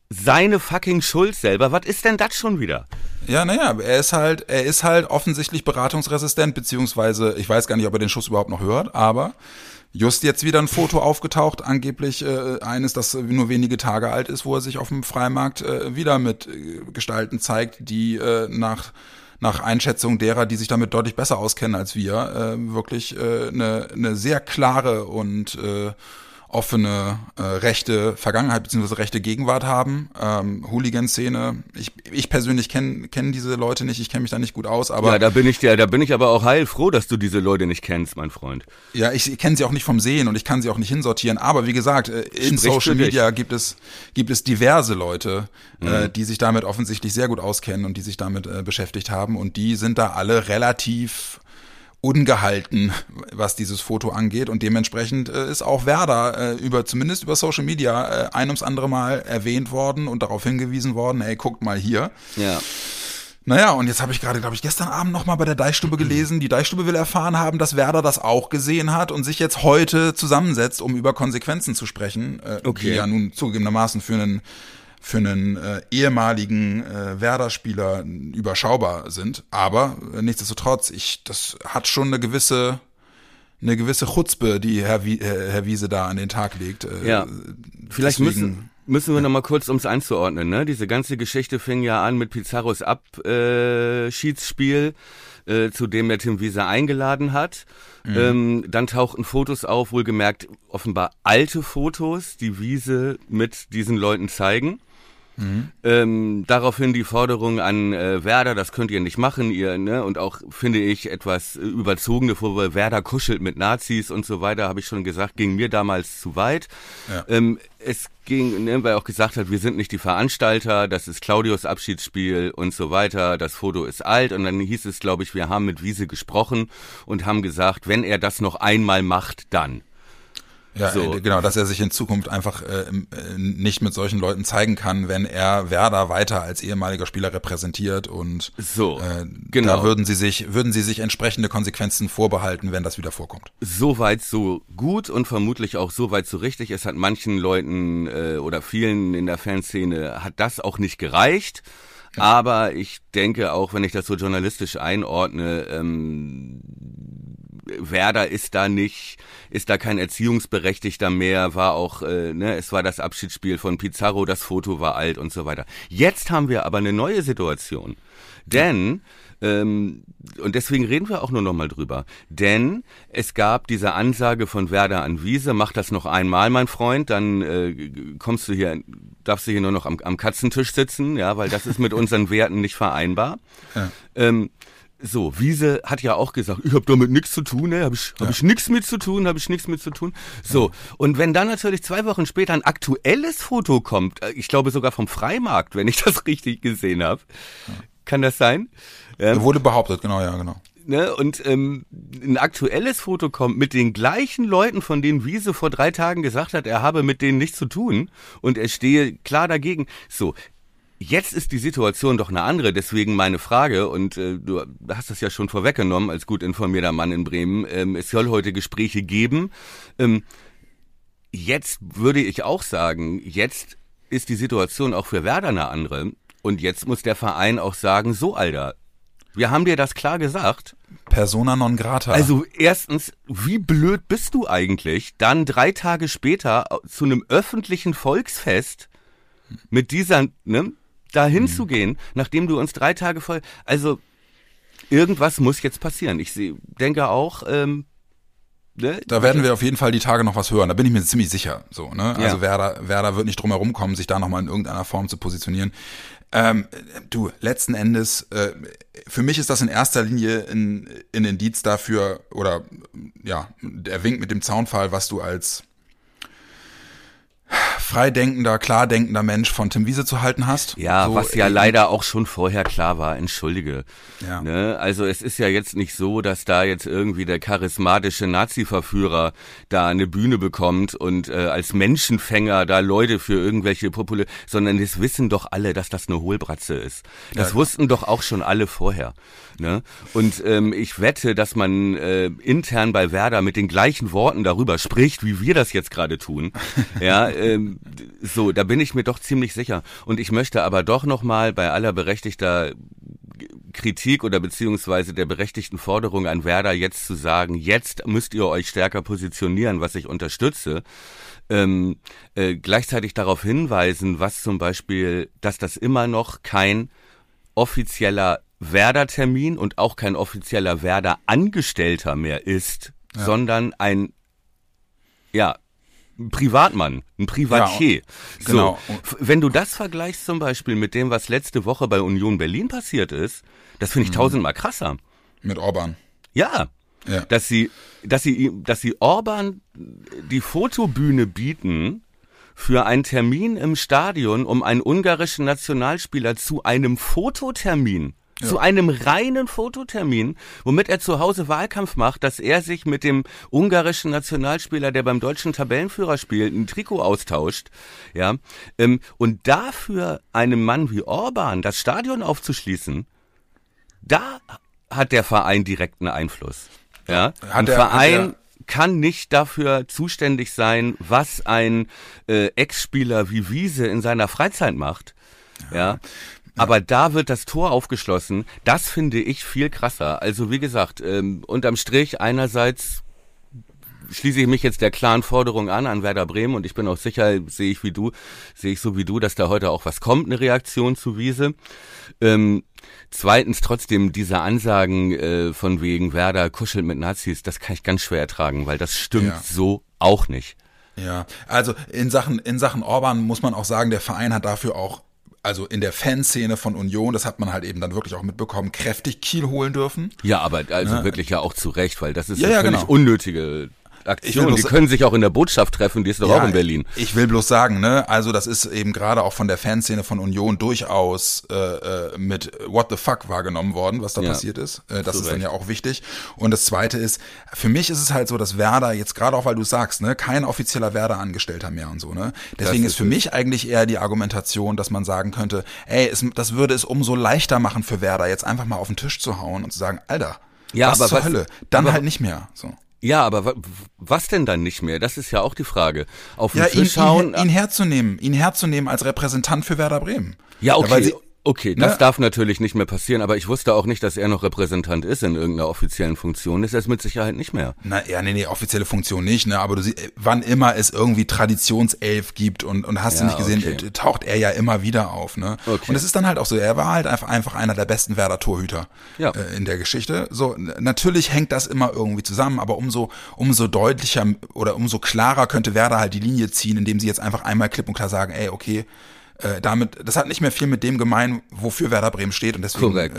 seine fucking Schuld selber. Was ist denn das schon wieder? Ja, naja, er ist halt, er ist halt offensichtlich beratungsresistent, beziehungsweise, ich weiß gar nicht, ob er den Schuss überhaupt noch hört, aber just jetzt wieder ein Foto aufgetaucht, angeblich äh, eines, das nur wenige Tage alt ist, wo er sich auf dem Freimarkt äh, wieder mit äh, Gestalten zeigt, die äh, nach nach Einschätzung derer, die sich damit deutlich besser auskennen als wir, äh, wirklich äh, eine, eine sehr klare und äh, offene äh, rechte Vergangenheit bzw. rechte Gegenwart haben. Ähm, Hooligan-Szene. Ich, ich persönlich kenne kenn diese Leute nicht, ich kenne mich da nicht gut aus, aber ja, da bin ich dir, da bin ich aber auch heilfroh, dass du diese Leute nicht kennst, mein Freund. Ja, ich kenne sie auch nicht vom Sehen und ich kann sie auch nicht hinsortieren. Aber wie gesagt, äh, in Spricht Social. Media gibt es gibt es diverse Leute, Mhm. äh, die sich damit offensichtlich sehr gut auskennen und die sich damit äh, beschäftigt haben und die sind da alle relativ ungehalten, was dieses Foto angeht und dementsprechend äh, ist auch Werder äh, über zumindest über Social Media äh, ein ums andere Mal erwähnt worden und darauf hingewiesen worden, ey, guckt mal hier. Ja. Naja, und jetzt habe ich gerade, glaube ich, gestern Abend nochmal bei der Deichstube gelesen. Die Deichstube will erfahren haben, dass Werder das auch gesehen hat und sich jetzt heute zusammensetzt, um über Konsequenzen zu sprechen, äh, Okay. die ja nun zugegebenermaßen für einen für einen äh, ehemaligen äh, Werder-Spieler überschaubar sind. Aber äh, nichtsdestotrotz, ich, das hat schon eine gewisse eine gewisse Chutzpe, die Herr, Wie, Herr Wiese da an den Tag legt. Äh, Ja. Vielleicht deswegen- müssen, müssen wir noch mal kurz, ums einzuordnen, ne? Diese ganze Geschichte fing ja an mit Pizarros Abschiedsspiel, äh, zu dem der Tim Wiese eingeladen hat. Ähm, dann tauchten Fotos auf, wohlgemerkt offenbar alte Fotos, die Wiese mit diesen Leuten zeigen. Ähm, daraufhin die Forderung an äh, Werder, das könnt ihr nicht machen, ihr, ne, und auch finde ich etwas äh, überzogene Vorwürfe, Werder kuschelt mit Nazis und so weiter, habe ich schon gesagt, ging mir damals zu weit. Ja. Ähm, es ging, ne, weil er auch gesagt hat, wir sind nicht die Veranstalter, das ist Claudius Abschiedsspiel und so weiter, das Foto ist alt und dann hieß es, glaube ich, wir haben mit Wiese gesprochen und haben gesagt, wenn er das noch einmal macht, dann. Ja, So. äh, genau, dass er sich in Zukunft einfach äh, äh, nicht mit solchen Leuten zeigen kann, wenn er Werder weiter als ehemaliger Spieler repräsentiert und So, äh, genau. da würden sie sich würden sie sich entsprechende Konsequenzen vorbehalten, wenn das wieder vorkommt. so weit so gut und vermutlich auch so weit so richtig. Es hat manchen Leuten äh, oder vielen in der Fanszene hat das auch nicht gereicht. Aber ich denke auch, wenn ich das so journalistisch einordne, ähm, Werder ist da nicht, ist da kein Erziehungsberechtigter mehr, war auch, äh, ne, es war das Abschiedsspiel von Pizarro, das Foto war alt und so weiter. Jetzt haben wir aber eine neue Situation. Denn, ähm, und deswegen reden wir auch nur noch mal drüber, denn es gab diese Ansage von Werder an Wiese, mach das noch einmal, mein Freund, dann äh, kommst du hier, darfst du hier nur noch am, am Katzentisch sitzen, ja, weil das ist mit unseren Werten nicht vereinbar. Ja. Ähm, so, Wiese hat ja auch gesagt, ich habe damit nichts zu tun, ne? habe ich, hab ich nichts mit zu tun, habe ich nichts mit zu tun. So, und wenn dann natürlich zwei Wochen später ein aktuelles Foto kommt, äh, ich glaube sogar vom Freimarkt, wenn ich das richtig gesehen habe, kann das sein? Ähm, Wurde behauptet, genau, ja, genau. ne? Und ähm, ein aktuelles Foto kommt mit den gleichen Leuten, von denen Wiese vor drei Tagen gesagt hat, er habe mit denen nichts zu tun und er stehe klar dagegen. So, Jetzt ist die Situation doch eine andere, deswegen meine Frage, und äh, du hast das ja schon vorweggenommen als gut informierter Mann in Bremen, ähm, es soll heute Gespräche geben. Ähm, jetzt würde ich auch sagen, jetzt ist die Situation auch für Werder eine andere. Und jetzt muss der Verein auch sagen, so Alter, wir haben dir das klar gesagt. Persona non grata. Also erstens, wie blöd bist du eigentlich, dann drei Tage später zu einem öffentlichen Volksfest mit dieser, ne, da hinzugehen, nachdem du uns drei Tage voll, also irgendwas muss jetzt passieren. Ich seh, denke auch, ähm, ne? Da werden wir auf jeden Fall die Tage noch was hören. Da bin ich mir ziemlich sicher. So, ne? Also Ja. Werder, Werder wird nicht drum herum kommen, sich da nochmal in irgendeiner Form zu positionieren. Ähm, du, letzten Endes, äh, für mich ist das in erster Linie ein, ein Indiz dafür, oder ja, der Wink mit dem Zaunfall, was du als freidenkender, klardenkender Mensch von Tim Wiese zu halten hast. Ja, So, was ja äh, leider auch schon vorher klar war, entschuldige. Ja. Ne? Also es ist ja jetzt nicht so, dass da jetzt irgendwie der charismatische Nazi-Verführer da eine Bühne bekommt und äh, als Menschenfänger da Leute für irgendwelche Populär, sondern das wissen doch alle, dass das eine Hohlbratze ist. Das Ja. wussten doch auch schon alle vorher. Ne? Und ähm, ich wette, dass man äh, intern bei Werder mit den gleichen Worten darüber spricht, wie wir das jetzt gerade tun. ja, ähm, so, da bin ich mir doch ziemlich sicher. Und ich möchte aber doch nochmal bei aller berechtigter Kritik oder beziehungsweise der berechtigten Forderung an Werder jetzt zu sagen, jetzt müsst ihr euch stärker positionieren, was ich unterstütze, ähm, äh, gleichzeitig darauf hinweisen, was zum Beispiel, dass das immer noch kein offizieller Werder-Termin und auch kein offizieller Werder-Angestellter mehr ist, sondern ein, ja, ein Privatmann, ein Privatier. Ja, so, genau. wenn du das vergleichst zum Beispiel mit dem, was letzte Woche bei Union Berlin passiert ist, das finde ich Mhm. tausendmal krasser. Mit Orban. Ja, Ja. dass sie, dass sie, dass sie Orban die Fotobühne bieten für einen Termin im Stadion, um einen ungarischen Nationalspieler zu einem Fototermin, zu einem reinen Fototermin, womit er zu Hause Wahlkampf macht, dass er sich mit dem ungarischen Nationalspieler, der beim deutschen Tabellenführer spielt, ein Trikot austauscht, ja, ähm, und dafür einem Mann wie Orban das Stadion aufzuschließen, da hat der Verein direkten Einfluss. Ja, Hat ein er- hat Verein er- kann nicht dafür zuständig sein, was ein äh, Ex-Spieler wie Wiese in seiner Freizeit macht. Ja. Aber da wird das Tor aufgeschlossen. Das finde ich viel krasser. Also wie gesagt, ähm, unterm Strich einerseits schließe ich mich jetzt der klaren Forderung an an Werder Bremen und ich bin auch sicher, sehe ich wie du, sehe ich so wie du, dass da heute auch was kommt, eine Reaktion zu Wiese. Ähm, zweitens trotzdem diese Ansagen äh, von wegen Werder kuschelt mit Nazis, das kann ich ganz schwer ertragen, weil das stimmt Ja. so auch nicht. Ja, also in Sachen, in Sachen Orban muss man auch sagen, der Verein hat dafür auch, also in der Fanszene von Union, das hat man halt eben dann wirklich auch mitbekommen, kräftig Kiel holen dürfen. Ja, aber also wirklich ja auch zu Recht, weil das ist Ja, ja, völlig genau. unnötige Aktion. Die können sich auch in der Botschaft treffen, die ist doch auch in Berlin. Ich will bloß sagen, ne, also das ist eben gerade auch von der Fanszene von Union durchaus äh, äh, mit What the fuck wahrgenommen worden, was da Ja. passiert ist. Äh, das Zu ist dann ja auch wichtig. Und das Zweite ist, für mich ist es halt so, dass Werder jetzt gerade auch, weil du sagst, ne, kein offizieller Werder-Angestellter mehr und so, ne. Deswegen ist für ist es. mich eigentlich eher die Argumentation, dass man sagen könnte, ey, es, das würde es umso leichter machen für Werder, jetzt einfach mal auf den Tisch zu hauen und zu sagen, Alter, Ja, was aber zur was- Hölle? Dann aber- halt nicht mehr. So. Ja, aber wa- was denn dann nicht mehr? Das ist ja auch die Frage. Auf den Ja, ihn, schauen. ihn, ihn herzunehmen, ihn herzunehmen als Repräsentant für Werder Bremen. Ja, okay. weil sie- okay, das ne? darf natürlich nicht mehr passieren, aber ich wusste auch nicht, dass er noch Repräsentant ist in irgendeiner offiziellen Funktion. Ist er es mit Sicherheit nicht mehr. Na, ja, nee, nee, offizielle Funktion nicht, ne, aber du siehst, wann immer es irgendwie Traditionself gibt und, und hast du Ja, nicht gesehen, okay. taucht er ja immer wieder auf, ne. Okay. Und es ist dann halt auch so, er war halt einfach, einfach einer der besten Werder-Torhüter Ja. äh, in der Geschichte. So, natürlich hängt das immer irgendwie zusammen, aber umso, umso deutlicher oder umso klarer könnte Werder halt die Linie ziehen, indem sie jetzt einfach einmal klipp und klar sagen, ey, okay, äh, damit, das hat nicht mehr viel mit dem gemein, wofür Werder Bremen steht und deswegen, äh,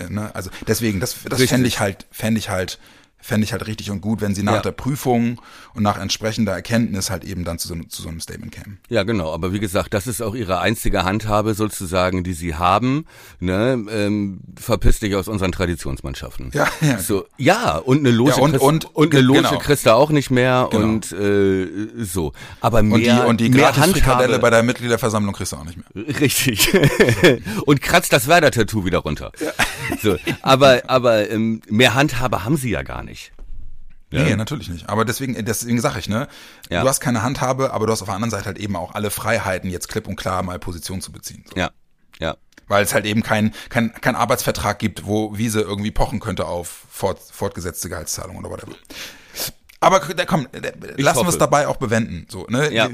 äh, ne, also deswegen, das, das fände ich halt, fände ich halt, fände ich halt richtig und gut, wenn sie nach Ja. der Prüfung und nach entsprechender Erkenntnis halt eben dann zu so, zu so einem Statement kämen. Ja, genau. Aber wie gesagt, das ist auch ihre einzige Handhabe sozusagen, die sie haben. Ne? Ähm, verpiss dich aus unseren Traditionsmannschaften. Ja, ja. So, ja, und eine Loge Ja, und- kriegst, und- und eine Loge genau. kriegst du auch nicht mehr Genau. und äh, so. Aber mehr, Und die, und die Gratis-Frikadelle Handhabe. bei der Mitgliederversammlung kriegst du auch nicht mehr. Richtig. und kratzt das Werder-Tattoo wieder runter. So, aber aber ähm, mehr Handhabe haben sie ja gar nicht. Nee, natürlich nicht. Aber deswegen, deswegen sage ich, ne, Ja. du hast keine Handhabe, aber du hast auf der anderen Seite halt eben auch alle Freiheiten, jetzt klipp und klar mal Position zu beziehen. So. Ja, ja. Weil es halt eben kein, kein, kein Arbeitsvertrag gibt, wo Wiese irgendwie pochen könnte auf fort, fortgesetzte Gehaltszahlung oder whatever. Aber komm, lassen wir es dabei auch bewenden. So, ne? Ja.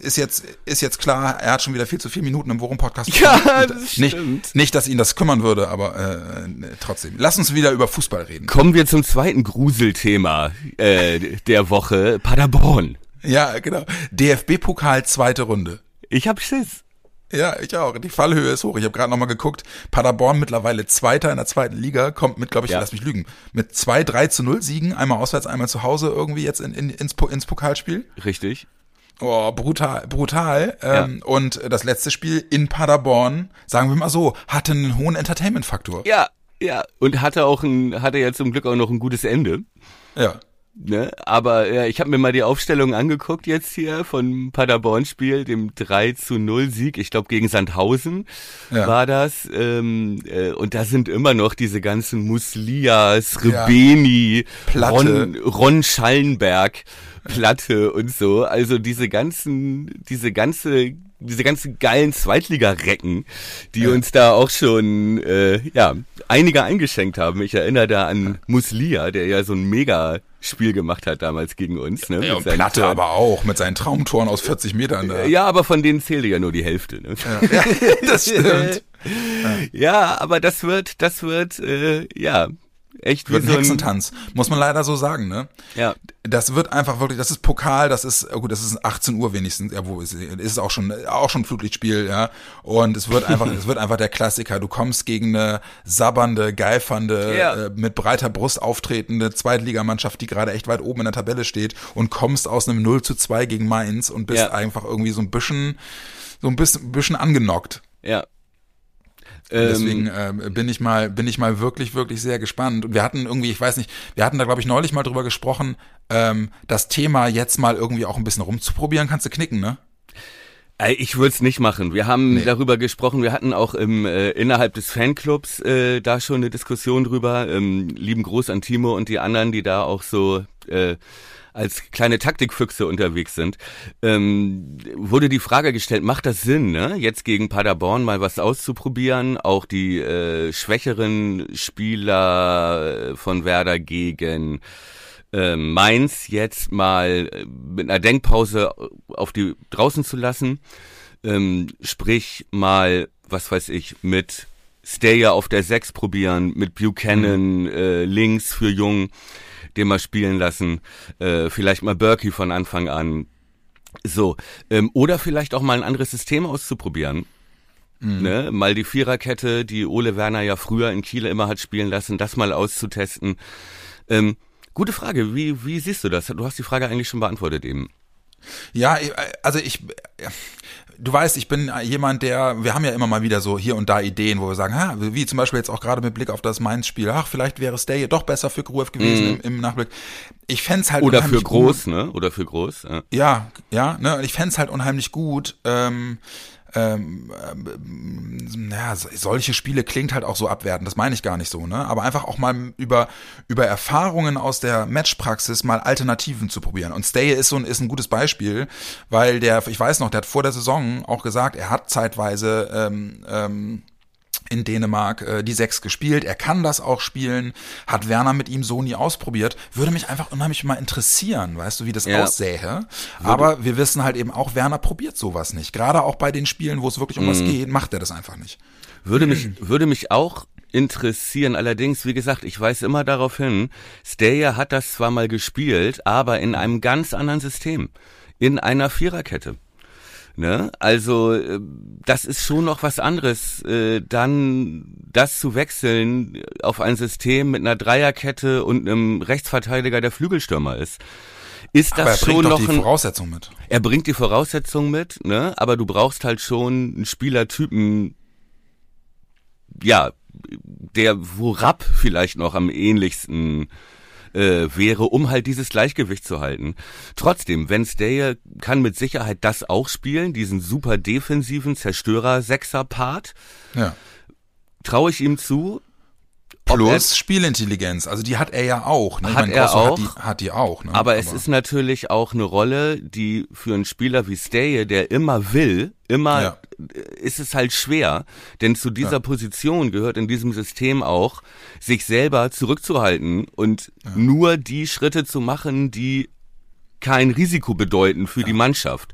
Ist jetzt ist jetzt klar, er hat schon wieder viel zu viele Minuten im Worum-Podcast. Ja, das nicht, stimmt. nicht, dass ihn das kümmern würde, aber äh, trotzdem. Lass uns wieder über Fußball reden. Kommen wir zum zweiten Gruselthema äh, der Woche, Paderborn. Ja, genau. DFB-Pokal zweite Runde. Ich hab Schiss. Ja, ich auch. Die Fallhöhe ist hoch. Ich habe gerade noch mal geguckt. Paderborn mittlerweile Zweiter in der zweiten Liga, kommt mit, glaube ich, Ja. lass mich lügen, mit zwei 3 zu 0 Siegen, einmal auswärts, einmal zu Hause irgendwie jetzt in, in, ins, ins Pokalspiel. Richtig. Oh, brutal, brutal. Ähm, Und das letzte Spiel in Paderborn, sagen wir mal so, hatte einen hohen Entertainment-Faktor. Ja, ja. Und hatte auch ein, hatte ja zum Glück auch noch ein gutes Ende. Ja. Ne? Aber ja, ich habe mir mal die Aufstellung angeguckt jetzt hier von Paderborn-Spiel, dem 3 zu 0 Sieg, ich glaube gegen Sandhausen Ja. war das. Ähm, äh, und da sind immer noch diese ganzen Muslias, Ja. Rebeni, Platte. Ron, Ron Schallenberg, Platte und so. Also diese ganzen, diese ganze diese ganzen geilen Zweitligarecken, die uns da auch schon äh, ja einige eingeschenkt haben. Ich erinnere da an Muslia, der ja so ein mega Spiel gemacht hat damals gegen uns. Ne, ja und Platte Toren. aber auch, mit seinen Traumtoren aus 40 Metern. Da. Ja, aber von denen zählte ja nur die Hälfte. Ne? Ja, das stimmt. Ja, aber das wird, das wird, äh, ja, echt wie Wird ein so ein, Hexentanz, muss man leider so sagen, ne? ja, Das wird einfach wirklich, das ist Pokal, das ist, oh gut, das ist 18 Uhr wenigstens, ja, wo ist, ist es auch schon, auch schon Flutlichtspiel, ja. Und es wird einfach, es wird einfach der Klassiker. Du kommst gegen eine sabbernde, geifernde, Ja. äh, mit breiter Brust auftretende Zweitligamannschaft, die gerade echt weit oben in der Tabelle steht und kommst aus einem 0 zu 2 gegen Mainz und bist Ja. einfach irgendwie so ein bisschen, so ein bisschen, bisschen angenockt. ja. Ähm, Deswegen ähm, bin ich mal, bin ich mal wirklich, wirklich sehr gespannt. Und wir hatten irgendwie, ich weiß nicht, wir hatten da glaube ich neulich mal drüber gesprochen, ähm, das Thema jetzt mal irgendwie auch ein bisschen rumzuprobieren, kannst du knicken, ne? Ich würde es nicht machen. Wir haben Nee. darüber gesprochen. Wir hatten auch im äh, innerhalb des Fanclubs äh, da schon eine Diskussion drüber. Ähm, lieben Gruß an Timo und die anderen, die da auch so äh, als kleine Taktikfüchse unterwegs sind. Ähm, wurde die Frage gestellt: Macht das Sinn, ne? Jetzt gegen Paderborn mal was auszuprobieren? Auch die äh, schwächeren Spieler von Werder gegen äh, Mainz jetzt mal äh, mit einer Denkpause auf die draußen zu lassen. Ähm, sprich mal, was weiß ich, mit Stayer auf der 6 probieren, mit Buchanan äh, links für Jung, den mal spielen lassen, äh, vielleicht mal Berkey von Anfang an. So, ähm, oder vielleicht auch mal ein anderes System auszuprobieren. Ne, mal die Viererkette, die Ole Werner ja früher in Kiel immer hat spielen lassen, das mal auszutesten. Ähm, gute Frage, wie, wie siehst du das? Du hast die Frage eigentlich schon beantwortet eben. Ja, ich- also ich, du weißt, ich bin jemand, der, wir haben ja immer mal wieder so hier und da Ideen, wo wir sagen, ha, wie zum Beispiel jetzt auch gerade mit Blick auf das Mainz-Spiel, ach, vielleicht wäre Stay doch besser für Gruev gewesen im, im Nachblick. Ich fänd's halt Mhm. Oder für unheimlich gut, groß, ne? Oder für groß. Ja. Ja, ja, ne, ich fänd's halt unheimlich gut, ähm, ähm, ähm, naja, so- solche Spiele klingt halt auch so abwertend, das meine ich gar nicht so, ne? Aber einfach auch mal über, über Erfahrungen aus der Matchpraxis mal Alternativen zu probieren. Und Stay ist so ein, ist ein gutes Beispiel, weil der, ich weiß noch, der hat vor der Saison auch gesagt, er hat zeitweise ähm, ähm, in Dänemark äh, die Sechs gespielt. Er kann das auch spielen. Hat Werner mit ihm so nie ausprobiert. Würde mich einfach unheimlich mal interessieren, weißt du, wie das Ja. aussähe. Aber wir wissen halt eben auch, Werner probiert sowas nicht. Gerade auch bei den Spielen, wo es wirklich um Mhm. was geht, macht er das einfach nicht. Würde mich, würde mich auch interessieren. Allerdings, wie gesagt, ich weise immer darauf hin, Stayer hat das zwar mal gespielt, aber in einem ganz anderen System. In einer Viererkette. Ne? Also äh, das ist schon noch was anderes, äh, dann das zu wechseln auf ein System mit einer Dreierkette und einem Rechtsverteidiger, der Flügelstürmer ist. Ist das Aber er schon bringt doch noch die ein Voraussetzung mit. er bringt die Voraussetzungen mit, ne? Aber du brauchst halt schon einen Spielertypen, ja, der wo Rapp vielleicht noch am ähnlichsten äh, wäre, um halt dieses Gleichgewicht zu halten. Trotzdem, wenn Stayer kann mit Sicherheit das auch spielen, diesen super defensiven Zerstörer-Sechser-Part, Ja. traue ich ihm zu. Plus Spielintelligenz, also die hat er ja auch. Ne? Hat meine, er auch. Hat die, hat die auch. Ne? Aber es ist natürlich auch eine Rolle, die für einen Spieler wie Staye, der immer will, immer Ja. ist es halt schwer, denn zu dieser Ja. Position gehört in diesem System auch, sich selber zurückzuhalten und nur die Schritte zu machen, die kein Risiko bedeuten für die Mannschaft.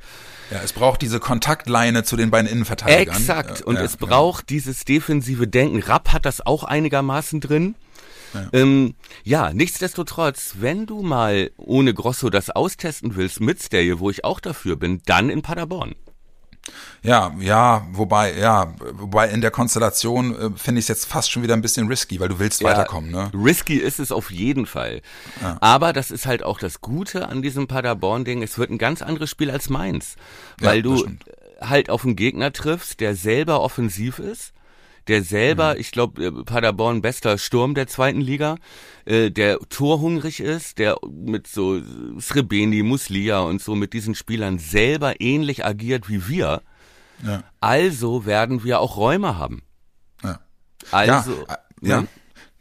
ja, es braucht diese Kontaktleine zu den beiden Innenverteidigern. Exakt. Ja, Und ja, es ja. braucht dieses defensive Denken. Rapp hat das auch einigermaßen drin. Ja. Ähm, ja, nichtsdestotrotz, wenn du mal ohne Grosso das austesten willst mit Stay, wo ich auch dafür bin, dann in Paderborn. Ja, ja, wobei, ja, wobei in der Konstellation äh, finde ich es jetzt fast schon wieder ein bisschen risky, weil du willst weiterkommen, ne? Risky ist es auf jeden Fall. Aber das ist halt auch das Gute an diesem Paderborn-Ding. Es wird ein ganz anderes Spiel als meins. Ja, Weil das du halt auf einen Gegner triffst, der selber offensiv ist. Der selber, ich glaube, Paderborn bester Sturm der zweiten Liga, äh, der torhungrig ist, der mit so Srebeni, Muslia und so mit diesen Spielern selber ähnlich agiert wie wir. Ja. Also werden wir auch Räume haben. Ja. Also, ja, äh, ja.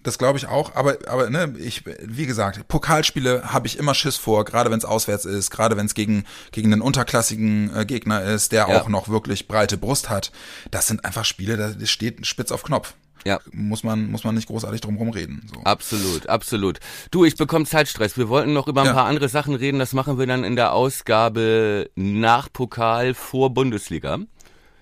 Das glaube ich auch, aber aber ne, ich wie gesagt, Pokalspiele habe ich immer Schiss vor, gerade wenn es auswärts ist, gerade wenn es gegen gegen einen unterklassigen äh, Gegner ist, der Ja. auch noch wirklich breite Brust hat. Das sind einfach Spiele, da steht spitz auf Knopf. Ja. Muss man muss man nicht großartig drum reden, so. Absolut, absolut. Du, ich bekomme Zeitstress. Wir wollten noch über ein Ja. paar andere Sachen reden. Das machen wir dann in der Ausgabe nach Pokal vor Bundesliga.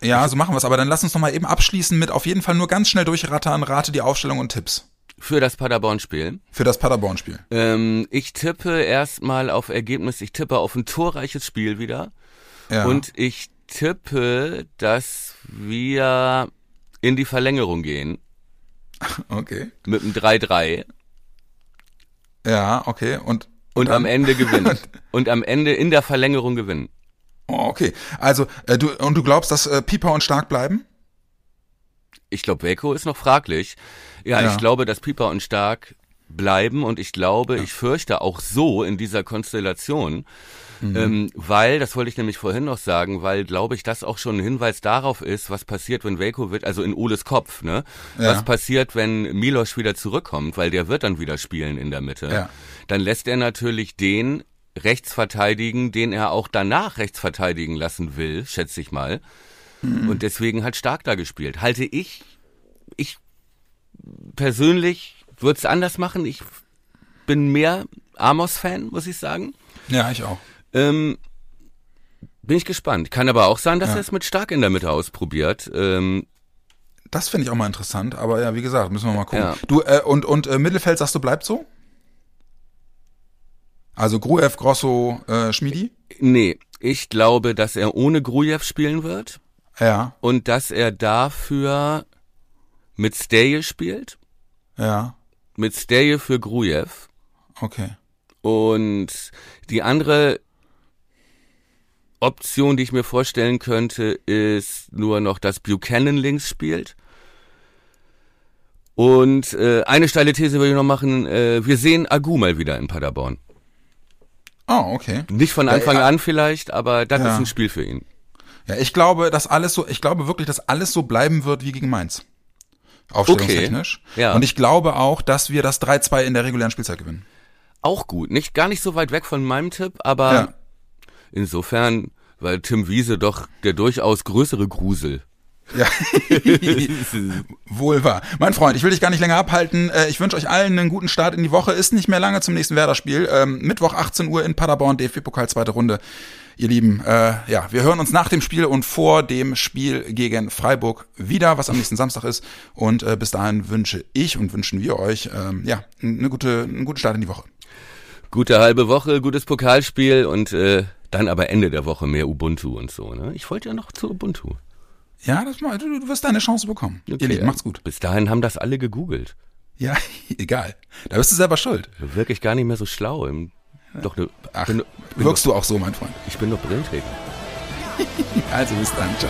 Ja, so machen wir es, aber dann lass uns noch mal eben abschließen mit auf jeden Fall nur ganz schnell durchrattern, rate die Aufstellung und Tipps Für das Paderborn-Spiel. für das Paderborn Spiel. Ähm, ich tippe erstmal auf Ergebnis. Ich tippe auf ein torreiches Spiel wieder. Ja. Und ich tippe, dass wir in die Verlängerung gehen. okay. Mit einem 3-3. Ja, okay und Und dann? am Ende gewinnen. Und am Ende in der Verlängerung gewinnen. Oh, okay. Also, äh, du und du glaubst, dass äh, Pieper und Stark bleiben? Ich glaube, Weko ist noch fraglich. Ja, Ja. ich glaube, dass Pieper und Stark bleiben und ich glaube, ich fürchte auch so in dieser Konstellation, Mhm. ähm, weil, das wollte ich nämlich vorhin noch sagen, weil, glaube ich, das auch schon ein Hinweis darauf ist, was passiert, wenn Velkovic, also in Oles Kopf, ne? Ja. Was passiert, wenn Milos wieder zurückkommt, weil der wird dann wieder spielen in der Mitte. Ja. Dann lässt er natürlich den rechts verteidigen, den er auch danach rechts verteidigen lassen will, schätze ich mal. Mhm. Und deswegen hat Stark da gespielt. Halte ich, ich persönlich würde es anders machen. Ich bin mehr Amos-Fan, muss ich sagen. Ja, ich auch. Ähm, bin ich gespannt. Kann aber auch sein, dass Ja. er es mit Stark in der Mitte ausprobiert. Ähm, Das finde ich auch mal interessant, aber ja, wie gesagt, müssen wir mal gucken. Ja. Du, äh, und, und äh, Mittelfeld sagst du, bleibt so? Also Gruev, Grosso, äh, Schmidi? nee, ich glaube, dass er ohne Grujew spielen wird Ja, und dass er dafür mit Steje spielt. ja, Mit Steje für Grujew. okay. Und die andere Option, die ich mir vorstellen könnte, ist nur noch, dass Buchanan links spielt. Und äh, eine steile These würde ich noch machen, äh, wir sehen Agu mal wieder in Paderborn. Oh, okay. Nicht von Anfang ja. an vielleicht, aber das Ja. ist ein Spiel für ihn. Ja, ich glaube, dass alles so, ich glaube wirklich, dass alles so bleiben wird wie gegen Mainz. Aufstellungstechnisch. Okay, ja. Und ich glaube auch, dass wir das 3-2 in der regulären Spielzeit gewinnen. Auch gut, nicht gar nicht so weit weg von meinem Tipp, aber Ja. insofern, weil Tim Wiese doch der durchaus größere Grusel. Ja. Wohl wahr. Mein Freund, ich will dich gar nicht länger abhalten. Äh, Ich wünsche euch allen einen guten Start in die Woche. Ist nicht mehr lange zum nächsten Werder-Spiel. Ähm, Mittwoch 18 Uhr in Paderborn, DFB-Pokal zweite Runde. Ihr Lieben, äh, ja, wir hören uns nach dem Spiel und vor dem Spiel gegen Freiburg wieder, was am nächsten Samstag ist. Und äh, bis dahin wünsche ich und wünschen wir euch, ähm, ja, eine gute, einen guten Start in die Woche. Gute halbe Woche, gutes Pokalspiel und äh, dann aber Ende der Woche mehr Ubuntu und so. Ne? Ich wollte ja noch zu Ubuntu. Ja, das mal, du, du wirst deine Chance bekommen. Ihr Okay, Lieben, macht's gut. Bis dahin haben das alle gegoogelt. Ja, egal. Da bist du selber schuld. Wirklich gar nicht mehr so schlau. Im, doch, ne, Ach, bin, bin wirkst du auch so, mein Freund. ich bin doch Brillenträger. Also bis dann, ciao.